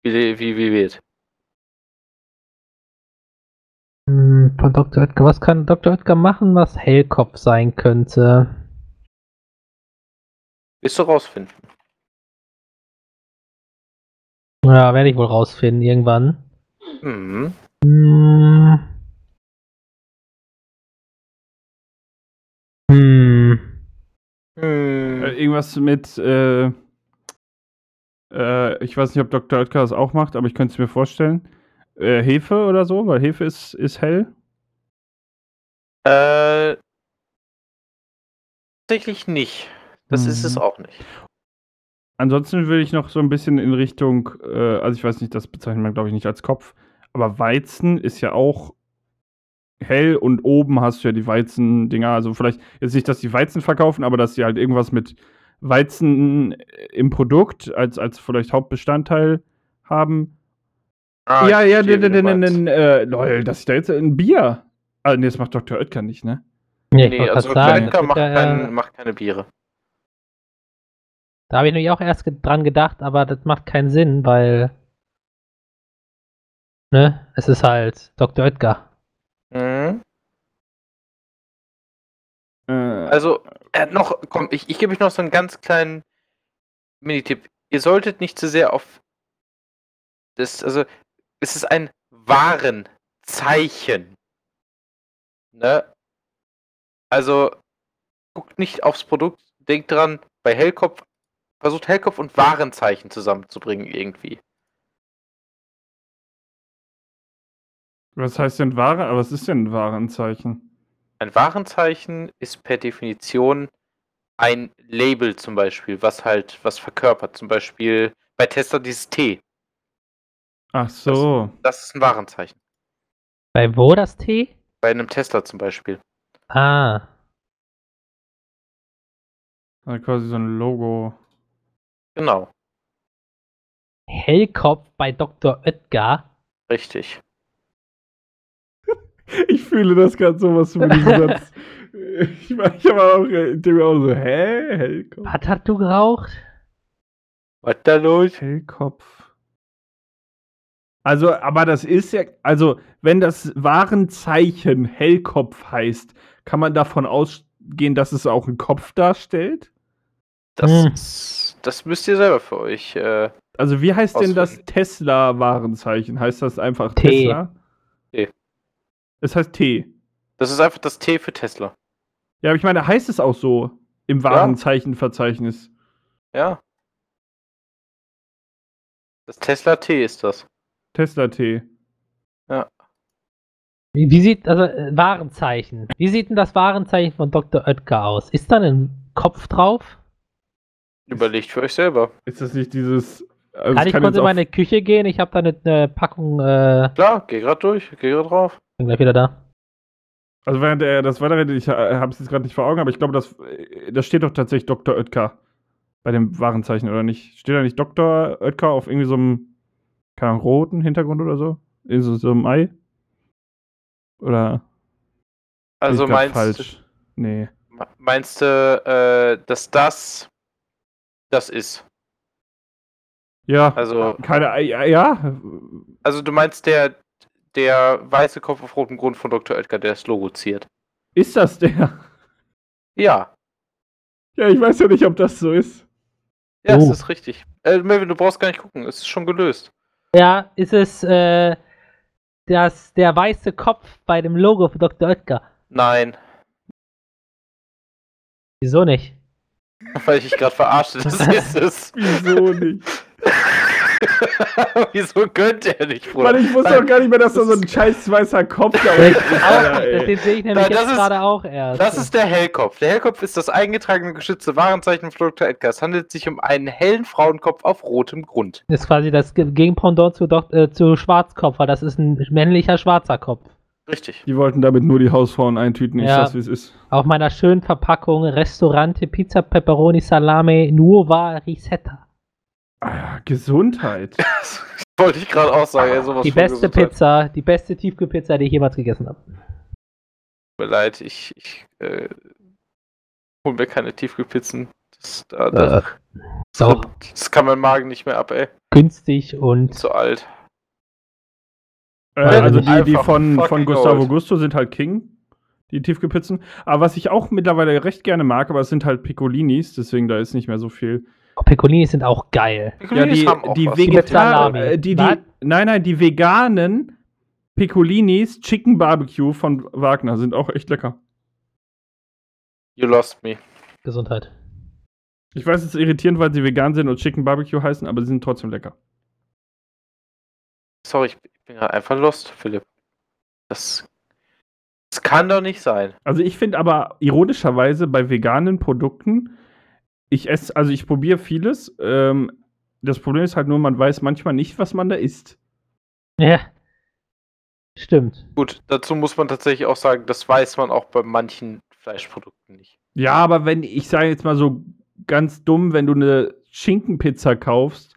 wie, wie, wie wird. Hm, von Dr. Oetker. Was kann Dr. Oetker machen, was Hellkopf sein könnte? Wirst du rausfinden. Ja, werde ich wohl rausfinden irgendwann. Mhm. Hm. Hm. Hm. Äh, irgendwas mit, äh, äh, ich weiß nicht, ob Dr. Oetker das auch macht, aber ich könnte es mir vorstellen. Äh, Hefe oder so, weil Hefe ist, ist hell. Äh, tatsächlich nicht. Das ist es Mhm. auch nicht. Ansonsten will ich noch so ein bisschen in Richtung, äh, also ich weiß nicht, das bezeichnet man glaube ich nicht als Kopf, aber Weizen ist ja auch hell und oben hast du ja die Weizen-Dinger. Also vielleicht jetzt nicht, dass die Weizen verkaufen, aber dass sie halt irgendwas mit Weizen äh, im Produkt als, als vielleicht Hauptbestandteil haben. Ah, ja, ja, verstehe, wie du n- n- meinst. n- äh, lol, dass ich da jetzt ein Bier. Ah, nee, das macht Dr. Oetker nicht, ne? Nee, wollte also sagen, Oetker macht, kein, äh, macht keine Biere. Da habe ich nämlich auch erst ge- dran gedacht, aber das macht keinen Sinn, weil. Ne? Es ist halt Dr. Oetker. Also, äh, noch, komm, ich, ich gebe euch noch so einen ganz kleinen Minitipp. Ihr solltet nicht zu sehr auf das, also, es ist ein Warenzeichen. Ne? Also, guckt nicht aufs Produkt, denkt dran, bei Hellkopf, versucht Hellkopf und Warenzeichen zusammenzubringen irgendwie. was heißt denn Ware? Aber was ist denn ein Warenzeichen? Ein Warenzeichen ist per Definition ein Label zum Beispiel, was halt was verkörpert. Zum Beispiel bei Tester dieses T. Ach so. Das ist ein Warenzeichen. Bei wo das T? Bei einem Tesla zum Beispiel. Ah. Also quasi so ein Logo. Genau, Hellkopf bei Dr. Oetker. richtig. Ich fühle das gerade so, was du mit diesem Satz. Ich, war- ich habe auch, äh, mir auch so, hä? Hellkopf? Was hast du geraucht? Was da los? Hellkopf. Also, aber das ist ja, also, wenn das Warenzeichen Hellkopf heißt, kann man davon ausgehen, dass es auch einen Kopf darstellt? Das, das müsst ihr selber für euch. Äh, Also, wie heißt denn das. Tesla-Warenzeichen? Heißt das einfach T. Tesla? T. Es heißt T. das ist einfach das T für Tesla. Ja, aber ich meine, heißt es auch so im Warenzeichenverzeichnis? Ja. Das Tesla T ist das. Tesla T. Wie, wie sieht, also äh, Warenzeichen. Wie sieht denn das Warenzeichen von Dr. Oetker aus? Ist da ein Kopf drauf? Überlegt für euch selber. Ist das nicht dieses. Also Kann ich kurz in meine Küche gehen? Ich habe da eine, eine Packung, äh, Klar, geh grad durch, geh grad drauf. Bin gleich wieder da. Also während er das weiterredet, ich habe es jetzt gerade nicht vor Augen, aber ich glaube, das, äh, das steht doch tatsächlich Dr. Oetker bei dem Warenzeichen, oder nicht? Steht da nicht Dr. Oetker auf irgendwie so einem, keine Ahnung, roten Hintergrund oder so? In so, so einem Ei? Oder Also meinst, falsch? Nee. du- meinst du, äh, dass das das ist? Ja, Also, keine Ei, ja, ja. also du meinst der, der weiße Kopf auf rotem Grund von Dr. Oetker, der das Logo ziert? Ist das der? Ja, Ja, ich weiß ja nicht, ob das so ist. ja, Oh. das ist richtig. Äh, Melvin, du brauchst gar nicht gucken, es ist schon gelöst. Ja, ist es äh, das, der weiße Kopf bei dem Logo von Dr. Oetker? Nein, Wieso nicht? weil ich dich gerade verarsche, das ist es. Wieso nicht? Wieso könnte er nicht, Bruder? Mann, ich wusste Nein, doch gar nicht mehr, dass da das so ein scheiß weißer Kopf da unten ist. auch Alter, ey. Den sehe ich nämlich das jetzt ist- gerade auch erst. Das ist der Hellkopf. Der Hellkopf ist das eingetragene geschützte Warenzeichen von Dr. Edgar. Es handelt sich um einen hellen Frauenkopf auf rotem Grund. ist quasi das Ge- Gegenpendant zu, äh, zu Schwarzkopf, weil das ist ein männlicher schwarzer Kopf. Richtig. Die wollten damit nur die Hausfrauen eintüten, ich Ja. sag's wie es ist. Auf meiner schönen Verpackung Restaurante Pizza Pepperoni Salame Nuova Risetta. Ah, ja, Gesundheit. Das wollte ich gerade auch sagen. ey, sowas Die beste Gesundheit. Pizza, die beste Tiefkühlpizza, die ich jemals gegessen habe. Tut mir leid, ich, ich äh, hol mir keine Tiefkühlpizzen. Das, da, das, Doch, das kann mein Magen nicht mehr ab, ey. günstig und Zu alt. Äh, Ja, also die, die von, von Gustavo old. Gusto sind halt King, die Tiefkühlpizzen. Aber was ich auch mittlerweile recht gerne mag, aber es sind halt Piccolinis, deswegen da ist nicht mehr so viel. Oh, Pecorini sind auch geil. Ja, die, haben auch die was. Mit Vegetar Salami. äh, die, die, nein, nein, die veganen Piccolinis Chicken Barbecue von Wagner sind auch echt lecker. You lost me. Gesundheit. Ich weiß, es ist irritierend, weil sie vegan sind und Chicken Barbecue heißen, aber sie sind trotzdem lecker. Sorry, ich bin gerade einfach lost, Philipp. Das, das kann doch nicht sein. Also ich finde aber ironischerweise bei veganen Produkten, ich esse, also ich probiere vieles. Ähm, das Problem ist halt nur, man weiß manchmal nicht, was man da isst. Ja. Stimmt. Gut, dazu muss man tatsächlich auch sagen, das weiß man auch bei manchen Fleischprodukten nicht. Ja, aber wenn, ich sage jetzt mal so ganz dumm, wenn du eine Schinkenpizza kaufst,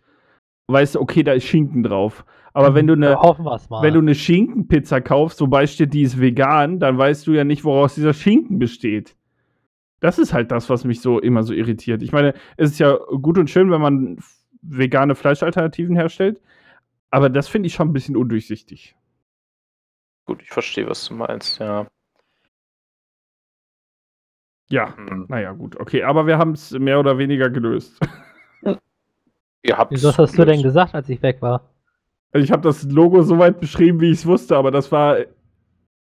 weißt du, okay, da ist Schinken drauf. Aber wenn du eine, Hoffen wir es mal. wenn du eine Schinkenpizza kaufst, wobei steht, die ist vegan, dann weißt du ja nicht, woraus dieser Schinken besteht. Das ist halt das, was mich so immer so irritiert. Ich meine, es ist ja gut und schön, wenn man vegane Fleischalternativen herstellt, aber das finde ich schon ein bisschen undurchsichtig. Gut, ich verstehe, was du meinst, ja. Ja, Hm. naja, gut, okay, aber wir haben es mehr oder weniger gelöst. Ihr habt Wieso hast du denn gesagt, als ich weg war? Ich habe das Logo so weit beschrieben, wie ich es wusste, aber das war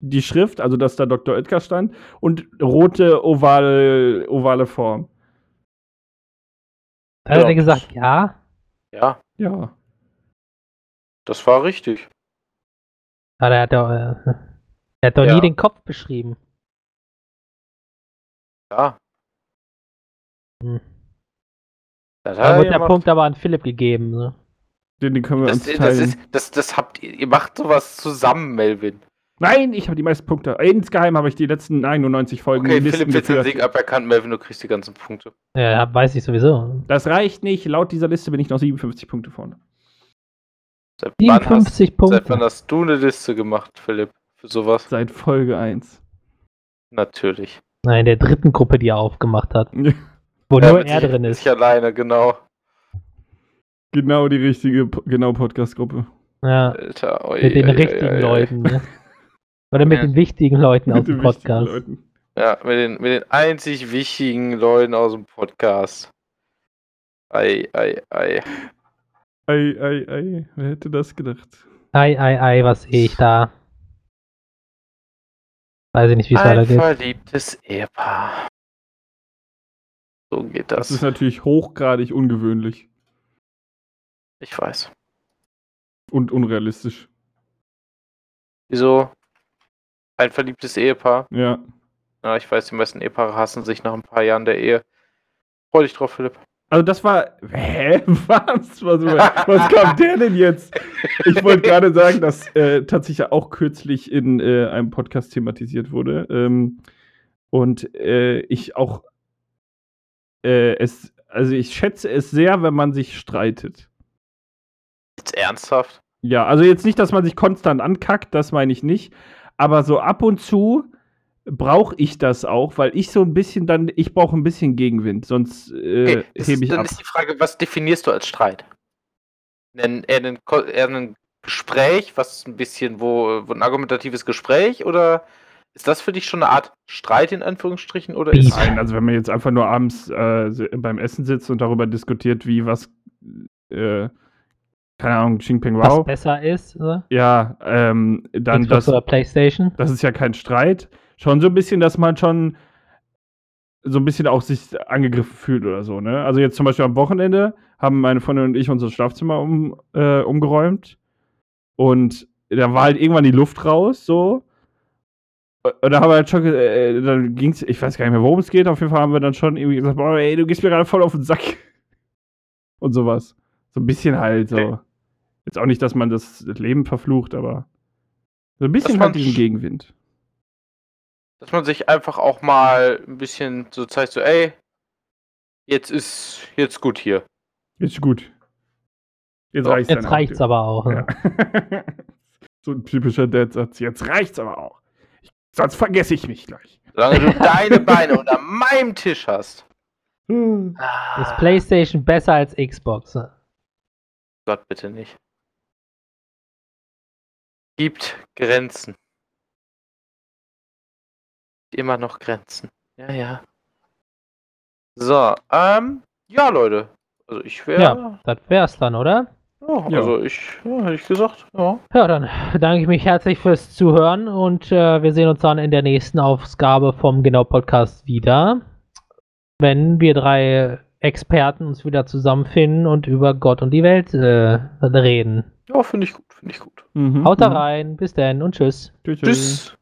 die Schrift, also dass da Dr. Oetker stand und rote oval, ovale Form. Da hat Ja. er gesagt, ja. Ja, Ja. das war richtig. Aber er hat doch, äh, er hat doch Ja. nie den Kopf beschrieben. Ja. Hm. Das Da hat er wird der gemacht. Punkt aber an Philipp gegeben. Ne? Den, den können wir Das, uns das, teilen. ist, das, das habt ihr, ihr macht sowas zusammen, Melvin. Nein, ich habe die meisten Punkte. Insgeheim habe ich die letzten 91 Folgen Okay, Philipp wird den. Sieg aberkannt, Melvin, du kriegst die ganzen Punkte. Ja, weiß ich sowieso. Das reicht nicht. Laut dieser Liste bin ich noch 57 Punkte vorne. Seit wann, hast, 57 seit wann Punkte. hast du eine Liste gemacht, Philipp? Für sowas? Seit Folge 1. Natürlich. Nein, der dritten Gruppe, die er aufgemacht hat. Wo Ja, nur er drin ist. sich alleine, genau. genau die richtige genau Podcast-Gruppe. Ja, Alter, oi, mit den oi, oi, richtigen oi, oi. Leuten. Ne? Oder mit Ja. den wichtigen Leuten aus dem Podcast. Ja, mit den, mit den einzig wichtigen Leuten aus dem Podcast. Ei, ei, ei. Ei, ei, ei. Wer hätte das gedacht? Ei, ei, ei, was sehe ich da? Weiß ich nicht, wie es Ein weitergeht. verliebtes Ehepaar. So geht Das das. ist natürlich hochgradig ungewöhnlich Ich weiß. und unrealistisch. Wieso? Ein verliebtes Ehepaar. Ja. Ja, ich weiß, die meisten Ehepaare hassen sich nach ein paar Jahren der Ehe. Freu dich drauf, Philipp. Also das war. Hä? Was? Was, was kam der denn jetzt? Ich wollte gerade sagen, dass äh, tatsächlich auch kürzlich in äh, einem Podcast thematisiert wurde. Ähm, und äh, ich auch äh, es, also ich schätze es sehr, wenn man sich streitet. Jetzt ernsthaft? Ja, also jetzt nicht, dass man sich konstant ankackt, das meine ich nicht. Aber so ab und zu brauche ich das auch, weil ich so ein bisschen dann, ich brauche ein bisschen Gegenwind, sonst äh, Okay, hebe ich dann ab. ist die Frage, was definierst du als Streit? Ein, eher, ein, Ko- eher ein Gespräch, was ein bisschen, wo, wo ein argumentatives Gespräch oder ist das für dich schon eine Art Streit in Anführungsstrichen oder ist Nein, also wenn man jetzt einfach nur abends äh, beim Essen sitzt und darüber diskutiert, wie was, äh, keine Ahnung, Xingping Was Wow, besser ist, oder? ja, ähm, dann Xbox das, oder Playstation. das ist ja kein Streit. Schon so ein bisschen, dass man schon so ein bisschen auch sich angegriffen fühlt oder so, ne? Also jetzt zum Beispiel am Wochenende haben meine Freundin und ich unser Schlafzimmer um, äh, umgeräumt und da war halt irgendwann die Luft raus, so. Und da haben wir halt schon, ge- äh, dann ging's, ich weiß gar nicht mehr, worum es geht, auf jeden Fall haben wir dann schon irgendwie gesagt, boah, ey, du gehst mir gerade voll auf den Sack. Und sowas. So ein bisschen halt, so. Jetzt auch nicht, dass man das Leben verflucht, aber so ein bisschen halt diesen Gegenwind. dass man sich einfach auch mal ein bisschen so zeigt, so, ey, jetzt ist jetzt gut hier. Ist gut. Jetzt reicht's Jetzt dann auch. reicht's aber auch. Ja. Ne? so ein typischer Dad-Satz. Jetzt reicht's aber auch. Ich, sonst vergesse ich mich gleich. Solange du deine Beine unter meinem Tisch hast. Ist Ah, PlayStation besser als Xbox? ne? Gott, bitte nicht. Gibt Grenzen. Immer noch Grenzen. Ja, ja. So, ähm, ja, Leute. Also ich wäre. Ja, das wär's dann, oder? Ja, Ja. also ich, ja, hätte ich gesagt, ja. Ja, dann bedanke ich mich herzlich fürs Zuhören und äh, wir sehen uns dann in der nächsten Ausgabe vom Genau Podcast wieder, wenn wir drei Experten uns wieder zusammenfinden und über Gott und die Welt äh, reden. Ja, finde ich gut, finde ich gut. Mhm. Haut da rein, bis dann und tschüss. Tschüss. tschüss. Tschüss.